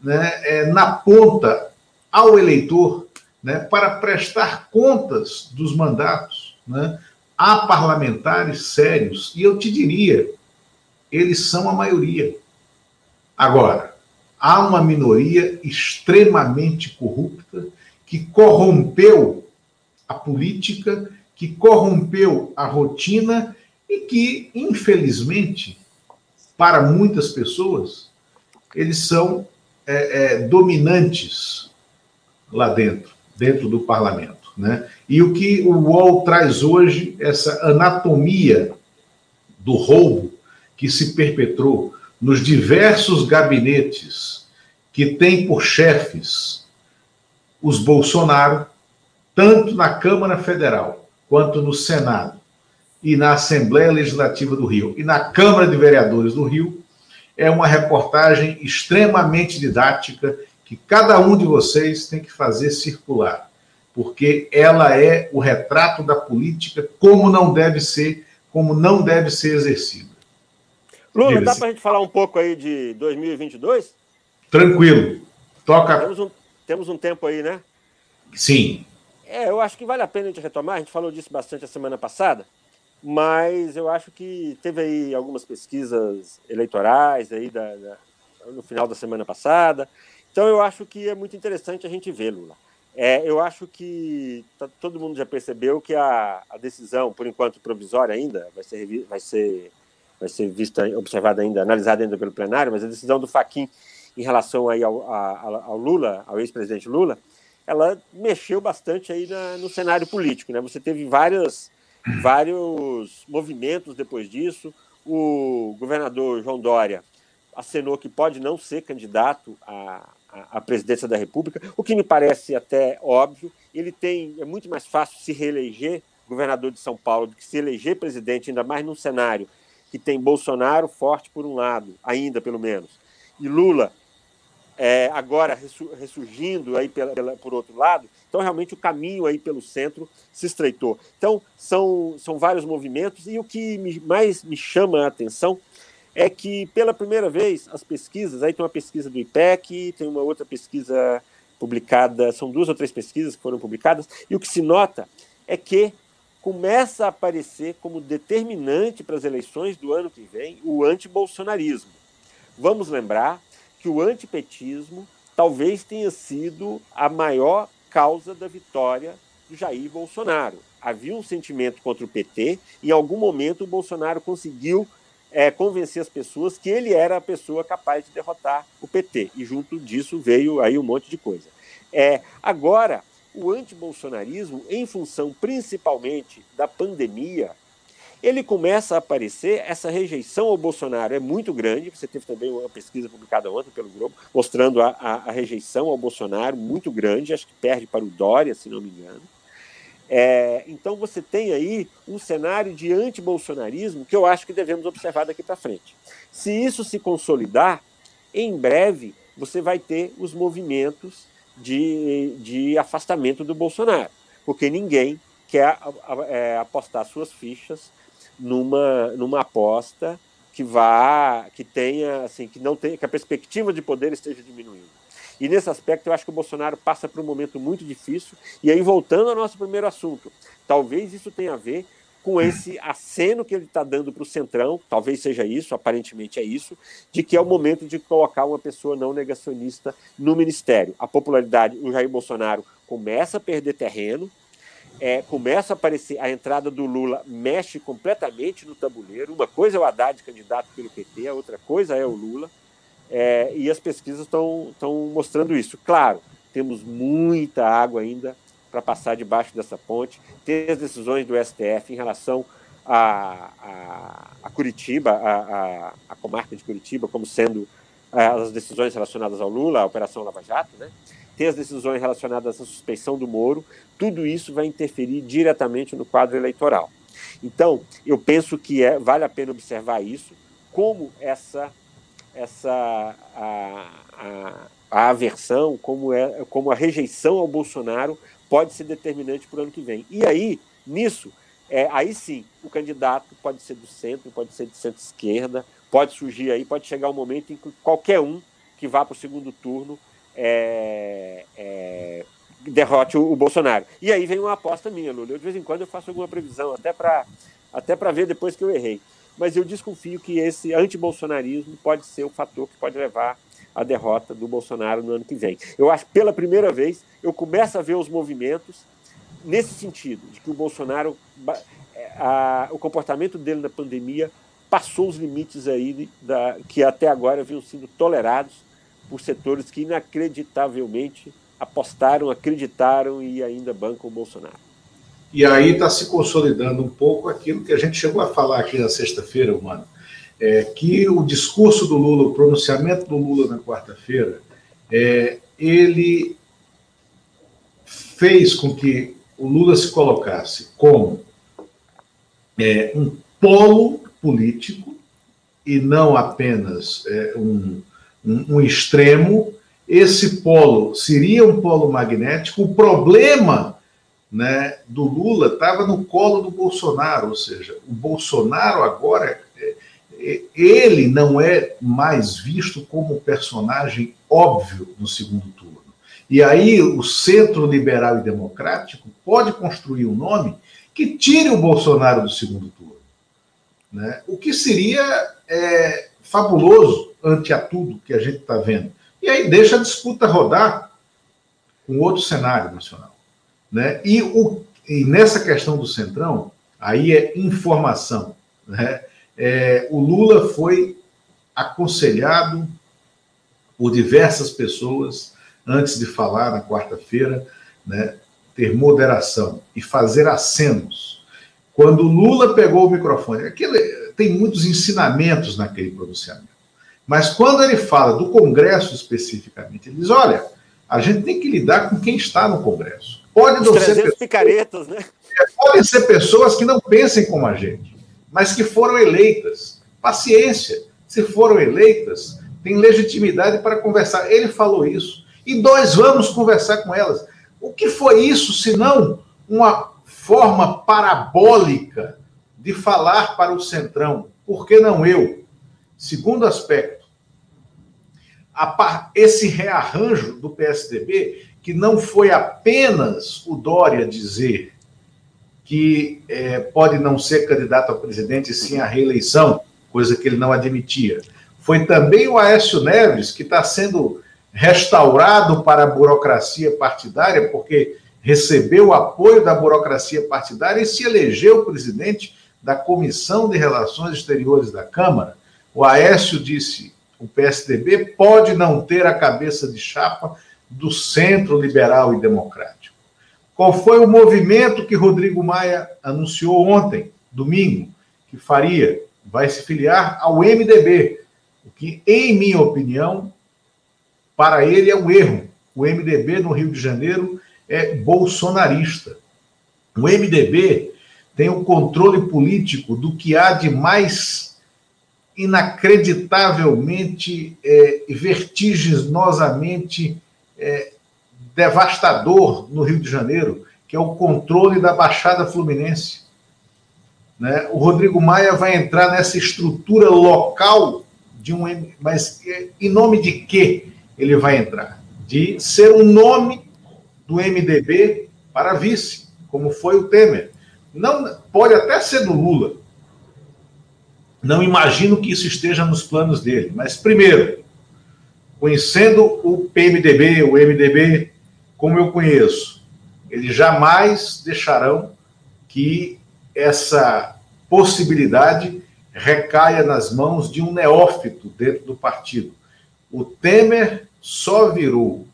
[SPEAKER 1] né, é, na ponta ao eleitor, né, para prestar contas dos mandatos. Né? Há parlamentares sérios, e eu te diria, eles são a maioria. Agora, há uma minoria extremamente corrupta que corrompeu a política, que corrompeu a rotina e que, infelizmente, para muitas pessoas, eles são é, é, dominantes lá dentro, dentro do parlamento. Né? E o que o UOL traz hoje, essa anatomia do roubo que se perpetrou nos diversos gabinetes que tem por chefes os Bolsonaro, tanto na Câmara Federal quanto no Senado e na Assembleia Legislativa do Rio e na Câmara de Vereadores do Rio, é uma reportagem extremamente didática que cada um de vocês tem que fazer circular, porque ela é o retrato da política como não deve ser, como não deve ser exercida.
[SPEAKER 2] Lula, dá para a gente falar um pouco aí de 2022?
[SPEAKER 1] Tranquilo. Toca.
[SPEAKER 2] Temos um, temos um tempo aí, né?
[SPEAKER 1] Sim.
[SPEAKER 2] É, eu acho que vale a pena a gente retomar. A gente falou disso bastante a semana passada, mas eu acho que teve aí algumas pesquisas eleitorais aí da, da, no final da semana passada. Então eu acho que é muito interessante a gente ver, Lula. É, eu acho que tá, todo mundo já percebeu que a, a, decisão, por enquanto provisória ainda, vai ser, vai ser, vai ser vista, observada ainda, analisada ainda pelo plenário, mas a decisão do Faquin em relação aí ao, a, ao Lula, ao ex-presidente Lula, ela mexeu bastante aí na, no cenário político. Né? Você teve várias, vários movimentos depois disso. O governador João Dória acenou que pode não ser candidato à, à presidência da República, o que me parece até óbvio. Ele tem é muito mais fácil se reeleger governador de São Paulo do que se eleger presidente, ainda mais num cenário que tem Bolsonaro forte por um lado, ainda pelo menos, e Lula é, agora ressurgindo aí pela, pela, por outro lado. Então, realmente, o caminho aí pelo centro se estreitou. Então, são, são vários movimentos, e o que me, mais me chama a atenção é que, pela primeira vez, as pesquisas, aí tem uma pesquisa do IPEC, tem uma outra pesquisa publicada, são duas ou três pesquisas que foram publicadas, e o que se nota é que começa a aparecer como determinante para as eleições do ano que vem o antibolsonarismo. Vamos lembrar que o antipetismo talvez tenha sido a maior causa da vitória do Jair Bolsonaro. Havia um sentimento contra o PT, e em algum momento o Bolsonaro conseguiu é, convencer as pessoas que ele era a pessoa capaz de derrotar o PT. E junto disso veio aí um monte de coisa. É, agora, o antibolsonarismo, em função principalmente da pandemia, ele começa a aparecer, essa rejeição ao Bolsonaro é muito grande. Você teve também uma pesquisa publicada ontem pelo Globo, mostrando a, a, a rejeição ao Bolsonaro muito grande, acho que perde para o Dória, se não me engano. É, então você tem aí um cenário de antibolsonarismo que eu acho que devemos observar daqui para frente. Se isso se consolidar, em breve você vai ter os movimentos de, de afastamento do Bolsonaro, porque ninguém quer é, apostar suas fichas numa, numa aposta que vá, que tenha, assim, que não tenha, que a perspectiva de poder esteja diminuindo. E nesse aspecto eu acho que o Bolsonaro passa por um momento muito difícil. E aí, voltando ao nosso primeiro assunto, talvez isso tenha a ver com esse aceno que ele está dando para o Centrão, talvez seja isso, aparentemente é isso, de que é o momento de colocar uma pessoa não negacionista no ministério. A popularidade, o Jair Bolsonaro começa a perder terreno, é, começa a aparecer a entrada do Lula mexe completamente no tabuleiro. Uma coisa é o Haddad candidato pelo PT, a outra coisa é o Lula. É, e as pesquisas estão mostrando isso. Claro, temos muita água ainda para passar debaixo dessa ponte. Tem as decisões do STF em relação a, a, a Curitiba, a, a, comarca de Curitiba, como sendo é, as decisões relacionadas ao Lula, a Operação Lava Jato, né? Tem as decisões relacionadas à suspeição do Moro, tudo isso vai interferir diretamente no quadro eleitoral. Então, eu penso que é, vale a pena observar isso, como essa, essa a, a, a aversão, como, é, como a rejeição ao Bolsonaro pode ser determinante para o ano que vem. E aí, nisso, é, aí sim, o candidato pode ser do centro, pode ser de centro-esquerda, pode surgir aí, pode chegar um momento em que qualquer um que vá para o segundo turno é, é, derrote o, o, Bolsonaro. E aí vem uma aposta minha, Lula. Eu, de vez em quando eu faço alguma previsão, até para até ver depois que eu errei. Mas eu desconfio que esse antibolsonarismo pode ser o fator que pode levar à derrota do Bolsonaro no ano que vem. Eu acho que pela primeira vez eu começo a ver os movimentos nesse sentido, de que o Bolsonaro, a, o comportamento dele na pandemia passou os limites aí da, que até agora haviam sido tolerados por setores que inacreditavelmente apostaram, acreditaram e ainda bancam o Bolsonaro.
[SPEAKER 1] E aí está se consolidando um pouco aquilo que a gente chegou a falar aqui na sexta-feira, mano, é que o discurso do Lula, o pronunciamento do Lula na quarta-feira, é, ele fez com que o Lula se colocasse como é, um polo político e não apenas é, um um, um extremo esse polo seria um polo magnético. O problema né, do Lula estava no colo do Bolsonaro, ou seja, o Bolsonaro agora é, é, ele não é mais visto como personagem óbvio no segundo turno. E aí o centro liberal e democrático pode construir um nome que tire o Bolsonaro do segundo turno. Né? O que seria é, fabuloso ante a tudo que a gente está vendo. E aí deixa a disputa rodar com outro cenário nacional. Né? E, o, e nessa questão do Centrão, aí é informação. Né? É, o Lula foi aconselhado por diversas pessoas antes de falar na quarta-feira, né, ter moderação e fazer acenos. Quando Lula pegou o microfone, aquele, tem muitos ensinamentos naquele pronunciamento. Mas quando ele fala do Congresso especificamente, ele diz: olha, a gente tem que lidar com quem está no Congresso. Pode não ser pessoas, picaretas, né? Podem ser pessoas que não pensem como a gente, mas que foram eleitas. Paciência, se foram eleitas, tem legitimidade para conversar. Ele falou isso. E nós vamos conversar com elas. O que foi isso, senão uma forma parabólica de falar para o Centrão? Por que não eu? Segundo aspecto, esse rearranjo do PSDB, que não foi apenas o Dória dizer que é, pode não ser candidato a presidente, sim a reeleição, coisa que ele não admitia. Foi também o Aécio Neves, que está sendo restaurado para a burocracia partidária, porque recebeu o apoio da burocracia partidária e se elegeu presidente da Comissão de Relações Exteriores da Câmara. O Aécio disse: o PSDB pode não ter a cabeça de chapa do centro liberal e democrático. Qual foi o movimento que Rodrigo Maia anunciou ontem, domingo, que faria? Vai se filiar ao MDB, o que, em minha opinião, para ele é um erro. O MDB no Rio de Janeiro é bolsonarista. O MDB tem o controle político do que há de mais inacreditavelmente é, vertiginosamente é, devastador no Rio de Janeiro, que é o controle da Baixada Fluminense. Né? O Rodrigo Maia vai entrar nessa estrutura local de um. Mas é, em nome de quê? ele vai entrar? De ser um nome do MDB para vice, como foi o Temer. Não pode até ser do Lula. Não imagino que isso esteja nos planos dele. Mas primeiro, conhecendo o PMDB, o MDB, como eu conheço, eles jamais deixarão que essa possibilidade recaia nas mãos de um neófito dentro do partido. O Temer só virou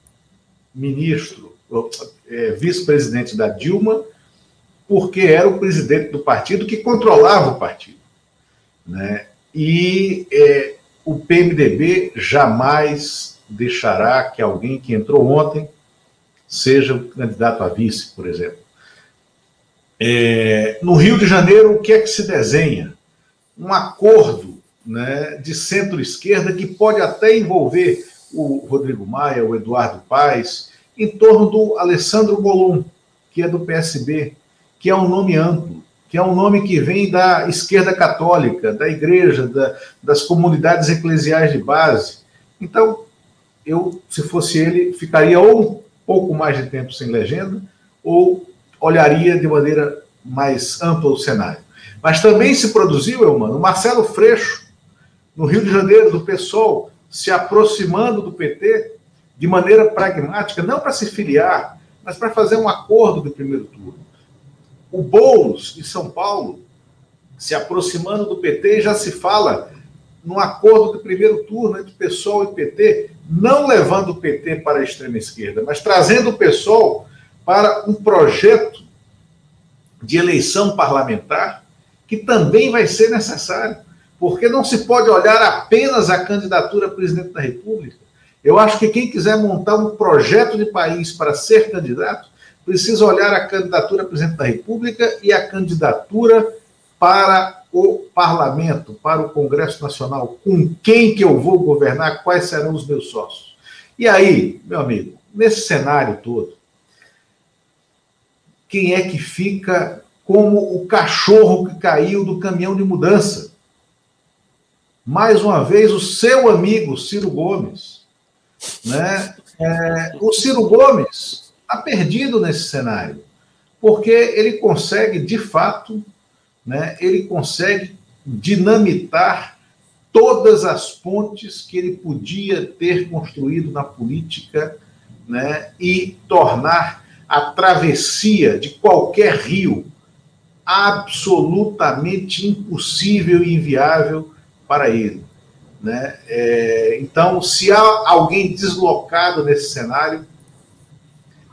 [SPEAKER 1] ministro, é, vice-presidente da Dilma, porque era o presidente do partido que controlava o partido. Né? E é, o PMDB jamais deixará que alguém que entrou ontem seja o candidato a vice, por exemplo. É, no Rio de Janeiro, o que é que se desenha? Um acordo né, de centro-esquerda que pode até envolver o Rodrigo Maia, o Eduardo Paes, em torno do Alessandro Bolon, que é do PSB, que é um nome amplo, que é um nome que vem da esquerda católica, da igreja, da, das comunidades eclesiais de base. Então, eu, se fosse ele, ficaria ou um pouco mais de tempo sem legenda, ou olharia de maneira mais ampla o cenário. Mas também se produziu, Elmano, Marcelo Freixo, no Rio de Janeiro, do PSOL, se aproximando do PT de maneira pragmática, não para se filiar, mas para fazer um acordo do primeiro turno. O Boulos, em São Paulo, se aproximando do PT, já se fala num acordo do primeiro turno entre PSOL e PT, não levando o PT para a extrema esquerda, mas trazendo o PSOL para um projeto de eleição parlamentar que também vai ser necessário porque não se pode olhar apenas a candidatura a presidente da República. Eu acho que quem quiser montar um projeto de país para ser candidato, precisa olhar a candidatura a presidente da República e a candidatura para o parlamento, para o Congresso Nacional. Com quem que eu vou governar, quais serão os meus sócios. E aí, meu amigo, nesse cenário todo, quem é que fica como o cachorro que caiu do caminhão de mudança? Mais uma vez, o seu amigo Ciro Gomes. Né? É, o Ciro Gomes está perdido nesse cenário, porque ele consegue, de fato, né, ele consegue dinamitar todas as pontes que ele podia ter construído na política né, e tornar a travessia de qualquer rio absolutamente impossível e inviável para ele. Né? É, então, se há alguém deslocado nesse cenário,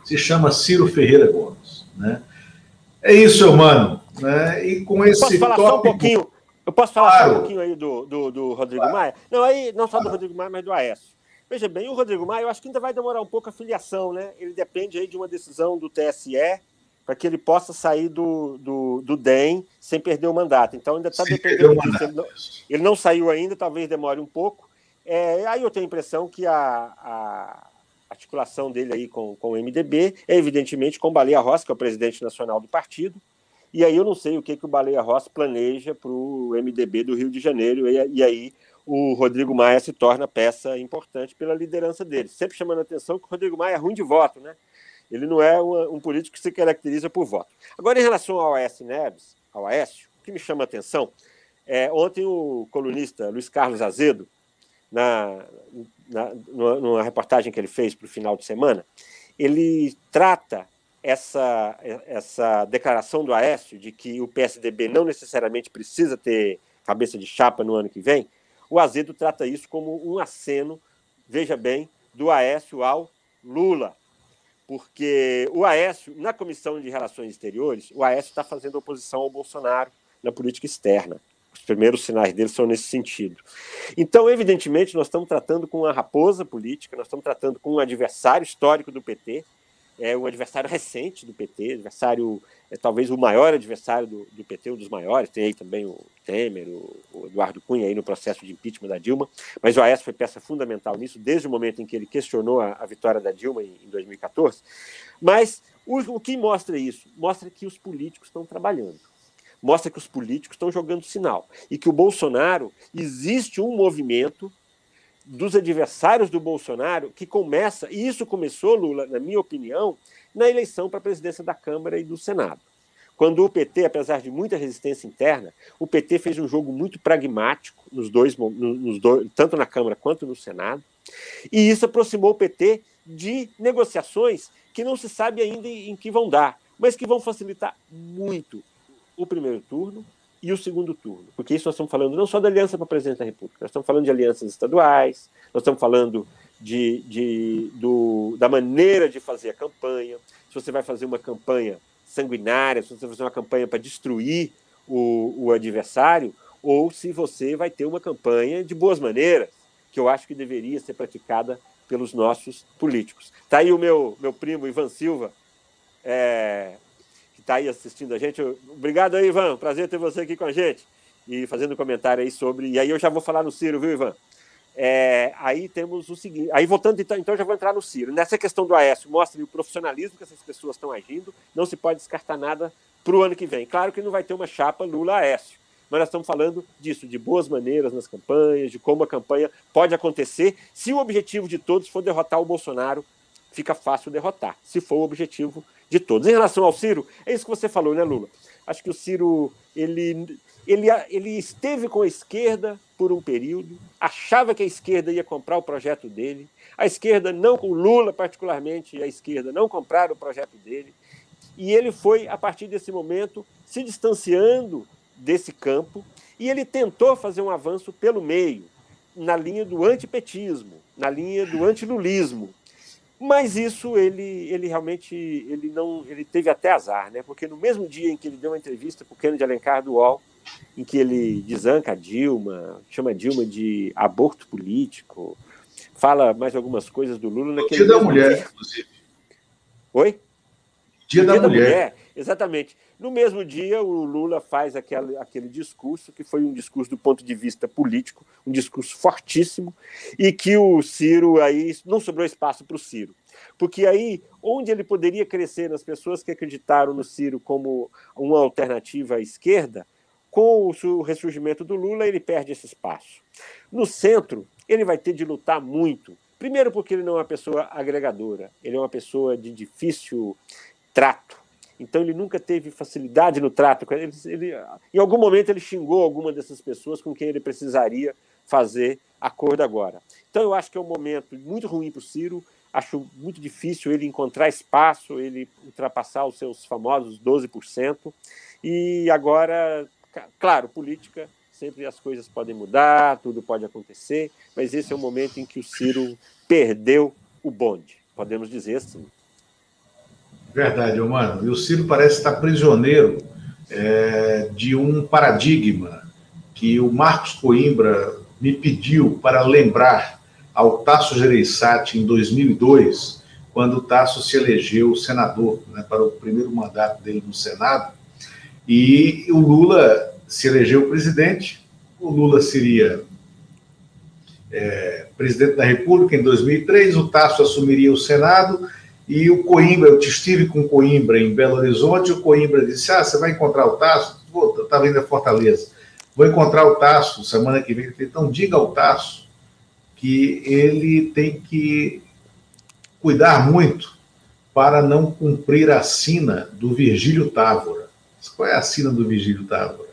[SPEAKER 1] se chama Ciro Ferreira Gomes. Né? É isso, meu mano. Né? E com esse
[SPEAKER 2] Posso falar tópico... só um pouquinho? Eu posso falar claro. só um pouquinho aí do, do, do Rodrigo claro. Maia? Não, aí, não só do Rodrigo Maia, mas do Aécio. Veja bem, o Rodrigo Maia, eu acho que ainda vai demorar um pouco a filiação, né? Ele depende aí de uma decisão do TSE para que ele possa sair do, do, do DEM sem perder o mandato. Então ainda está dependendo disso. Ele não, ele não, saiu ainda, talvez demore um pouco. É, aí eu tenho a impressão que a, a articulação dele aí com, com o MDB é evidentemente com Baleia Rossi, que é o presidente nacional do partido, e aí eu não sei o que, que o Baleia Rossi planeja para o MDB do Rio de Janeiro, e, e, aí o Rodrigo Maia se torna peça importante pela liderança dele. Sempre chamando a atenção que o Rodrigo Maia é ruim de voto, né? Ele não é um, um político que se caracteriza por voto. Agora, em relação ao Aécio Neves, ao Aécio, o que me chama a atenção, é, ontem o colunista Luiz Carlos Azedo, na, na, numa reportagem que ele fez para o final de semana, ele trata essa, essa declaração do Aécio de que o PSDB não necessariamente precisa ter cabeça de chapa no ano que vem, o Azedo trata isso como um aceno, veja bem, do Aécio ao Lula. Porque o Aécio, na Comissão de Relações Exteriores, o Aécio está fazendo oposição ao Bolsonaro na política externa. Os primeiros sinais dele são nesse sentido. Então, evidentemente, nós estamos tratando com uma raposa política, nós estamos tratando com um adversário histórico do PT, é um adversário recente do PT, adversário, é, talvez o maior adversário do, do, PT, um dos maiores, tem aí também o Temer, o, o, Eduardo Cunha aí no processo de impeachment da Dilma, mas o Aécio foi peça fundamental nisso, desde o momento em que ele questionou a, a vitória da Dilma em, em 2014. Mas o, o que mostra isso? Mostra que os políticos estão trabalhando mostra que os políticos estão jogando sinal e que o Bolsonaro existe um movimento dos adversários do Bolsonaro que começa, e isso começou, Lula, na minha opinião, na eleição para a presidência da Câmara e do Senado. Quando o PT, apesar de muita resistência interna, o PT fez um jogo muito pragmático nos dois, nos dois, tanto na Câmara quanto no Senado, e isso aproximou o PT de negociações que não se sabe ainda em que vão dar, mas que vão facilitar muito o primeiro turno e o segundo turno. Porque isso nós estamos falando não só da aliança para presidente da República, nós estamos falando de alianças estaduais, nós estamos falando de, de, do, da maneira de fazer a campanha, se você vai fazer uma campanha sanguinária, se você vai fazer uma campanha para destruir o, o adversário, ou se você vai ter uma campanha de boas maneiras, que eu acho que deveria ser praticada pelos nossos políticos. Está aí o meu, meu primo Ivan Silva, é, está aí assistindo a gente. Obrigado aí, Ivan. Prazer ter você aqui com a gente. E fazendo comentário aí sobre. E aí eu já vou falar no Ciro, viu, Ivan? É, aí temos o seguinte. Aí voltando, então, então já vou entrar no Ciro. Nessa questão do Aécio, mostra o profissionalismo que essas pessoas estão agindo. Não se pode descartar nada para o ano que vem. Claro que não vai ter uma chapa Lula-Aécio. Mas nós estamos falando disso, de boas maneiras nas campanhas, de como a campanha pode acontecer. Se o objetivo de todos for derrotar o Bolsonaro, fica fácil derrotar. Se for o objetivo de todos. Em relação ao Ciro, é isso que você falou, né, Lula? Acho que o Ciro ele, ele, ele esteve com a esquerda por um período, achava que a esquerda ia comprar o projeto dele, a esquerda não, com Lula particularmente, a esquerda não compraram o projeto dele, e ele foi, a partir desse momento, se distanciando desse campo, e ele tentou fazer um avanço pelo meio, na linha do antipetismo, na linha do antilulismo, mas isso ele, ele realmente ele não ele teve até azar, né? Porque no mesmo dia em que ele deu uma entrevista para o Kennedy Alencar do UOL, em que ele desanca a Dilma, chama a Dilma de aborto político, fala mais algumas coisas do Lula naquele
[SPEAKER 1] dia da mulher, dia. inclusive.
[SPEAKER 2] Oi? Dia, da, dia mulher. da Mulher. Exatamente. No mesmo dia, o Lula faz aquele, aquele discurso, que foi um discurso do ponto de vista político, um discurso fortíssimo, e que o Ciro aí não sobrou espaço para o Ciro. Porque aí, onde ele poderia crescer nas pessoas que acreditaram no Ciro como uma alternativa à esquerda, com o ressurgimento do Lula, ele perde esse espaço. No centro, ele vai ter de lutar muito. Primeiro, porque ele não é uma pessoa agregadora, ele é uma pessoa de difícil trato. Então, ele nunca teve facilidade no trato. Ele, ele, em algum momento, ele xingou alguma dessas pessoas com quem ele precisaria fazer acordo agora. Então, eu acho que é um momento muito ruim para o Ciro. Acho muito difícil ele encontrar espaço, ele ultrapassar os seus famosos 12%. E agora, claro, política, sempre as coisas podem mudar, tudo pode acontecer, mas esse é o momento em que o Ciro perdeu o bonde, podemos dizer assim.
[SPEAKER 1] Verdade, mano. E o Ciro parece estar prisioneiro é, de um paradigma que o Marcos Coimbra me pediu para lembrar ao Tasso Gereissati em 2002, quando o Tasso se elegeu senador né, para o primeiro mandato dele no Senado, e o Lula se elegeu presidente. O Lula seria é, presidente da República em 2003, o Tasso assumiria o Senado e o Coimbra, eu estive com o Coimbra em Belo Horizonte, o Coimbra disse: Ah, você vai encontrar o Tasso? Estava indo a Fortaleza. Vou encontrar o Tasso semana que vem. Então, diga ao Tasso que ele tem que cuidar muito para não cumprir a sina do Virgílio Távora. Qual é a sina do Virgílio Távora?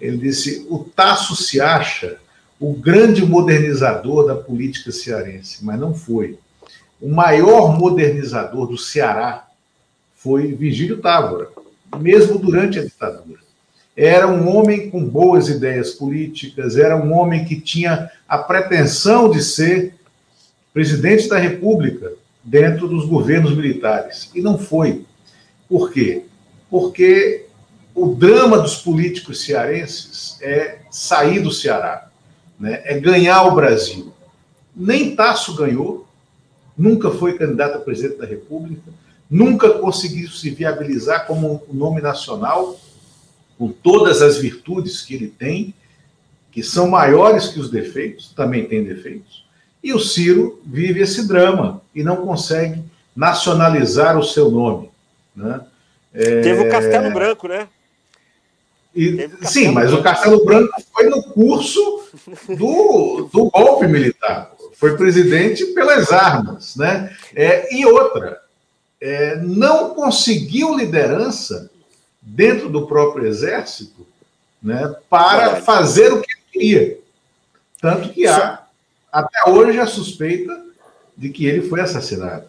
[SPEAKER 1] Ele disse: o Tasso se acha o grande modernizador da política cearense, mas não foi. O maior modernizador do Ceará foi Virgílio Távora, mesmo durante a ditadura era um homem com boas ideias políticas, era um homem que tinha a pretensão de ser presidente da República dentro dos governos militares. E não foi. Por quê? Porque o drama dos políticos cearenses é sair do Ceará, né? é ganhar o Brasil. Nem Tasso ganhou, nunca foi candidato a presidente da República, nunca conseguiu se viabilizar como um nome nacional com todas as virtudes que ele tem, que são maiores que os defeitos, também tem defeitos, e o Ciro vive esse drama e não consegue nacionalizar o seu nome. Né?
[SPEAKER 2] É... Teve o Castelo Branco, né?
[SPEAKER 1] E, sim, mas o Castelo Branco foi no curso do, do golpe militar. Foi presidente pelas armas. Né? É, e outra, é, não conseguiu liderança dentro do próprio exército né, para fazer o que queria. Tanto que há, até hoje, a suspeita de que ele foi assassinado.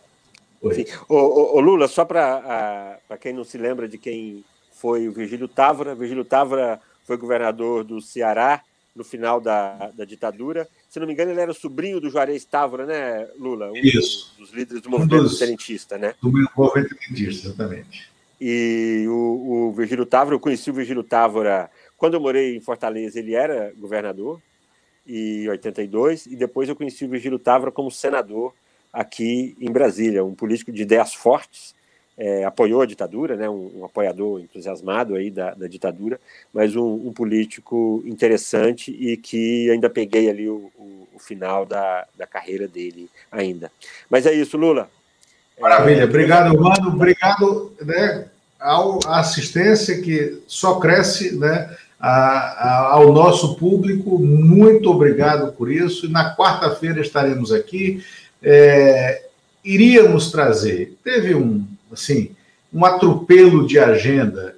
[SPEAKER 2] O, Lula, só para quem não se lembra de quem foi o Virgílio Távora, Virgílio Távora foi governador do Ceará no final da, da ditadura. Se não me engano, ele era sobrinho do Juarez Távora, né, Lula? Um
[SPEAKER 1] Isso.
[SPEAKER 2] Dos, dos líderes do movimento dos, tenentista, né?
[SPEAKER 1] Do movimento tenentista, exatamente.
[SPEAKER 2] E o, o Virgílio Távora, eu conheci o Virgílio Távora quando eu morei em Fortaleza, ele era governador, em 82, e depois eu conheci o Virgílio Távora como senador aqui em Brasília, um político de ideias fortes, é, apoiou a ditadura, né, um, um, apoiador entusiasmado aí da, da ditadura, mas um, um, político interessante e que ainda peguei ali o, o, o, final da, da carreira dele ainda. Mas é isso, Lula.
[SPEAKER 1] Maravilha, obrigado, mano, obrigado né, ao, à assistência que só cresce né, a, a, ao nosso público, muito obrigado por isso. Na quarta-feira estaremos aqui. É, iríamos trazer, teve um, assim, um atropelo de agenda,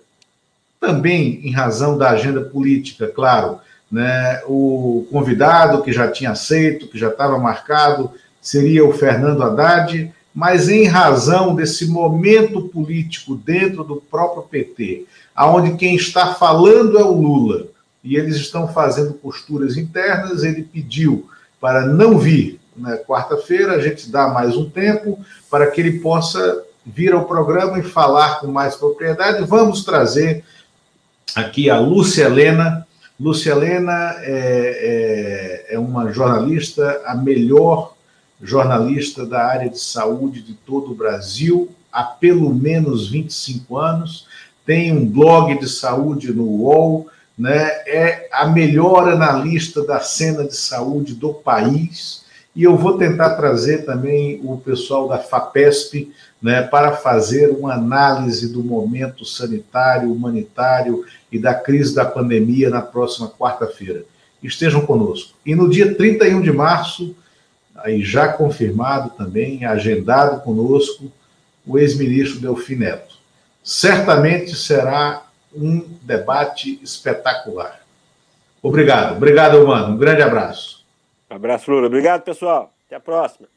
[SPEAKER 1] também em razão da agenda política, claro. Né, o convidado que já tinha aceito, que já estava marcado, seria o Fernando Haddad mas em razão desse momento político dentro do próprio PT, aonde quem está falando é o Lula, e eles estão fazendo posturas internas, ele pediu para não vir na né, quarta-feira, a gente dá mais um tempo para que ele possa vir ao programa e falar com mais propriedade. Vamos trazer aqui a Lúcia Helena. Lúcia Helena é, é, é uma jornalista, a melhor jornalista da área de saúde de todo o Brasil, há pelo menos 25 anos, tem um blog de saúde no UOL, né? é a melhor analista da cena de saúde do país. E eu vou tentar trazer também o pessoal da FAPESP né, para fazer uma análise do momento sanitário, humanitário e da crise da pandemia na próxima quarta-feira. Estejam conosco. E no dia 31 de março, aí já confirmado também, agendado conosco, o ex-ministro Delfim Neto. Certamente será um debate espetacular. Obrigado, obrigado, mano. Um grande abraço.
[SPEAKER 2] Abraço, Lula. Obrigado, pessoal. Até a próxima.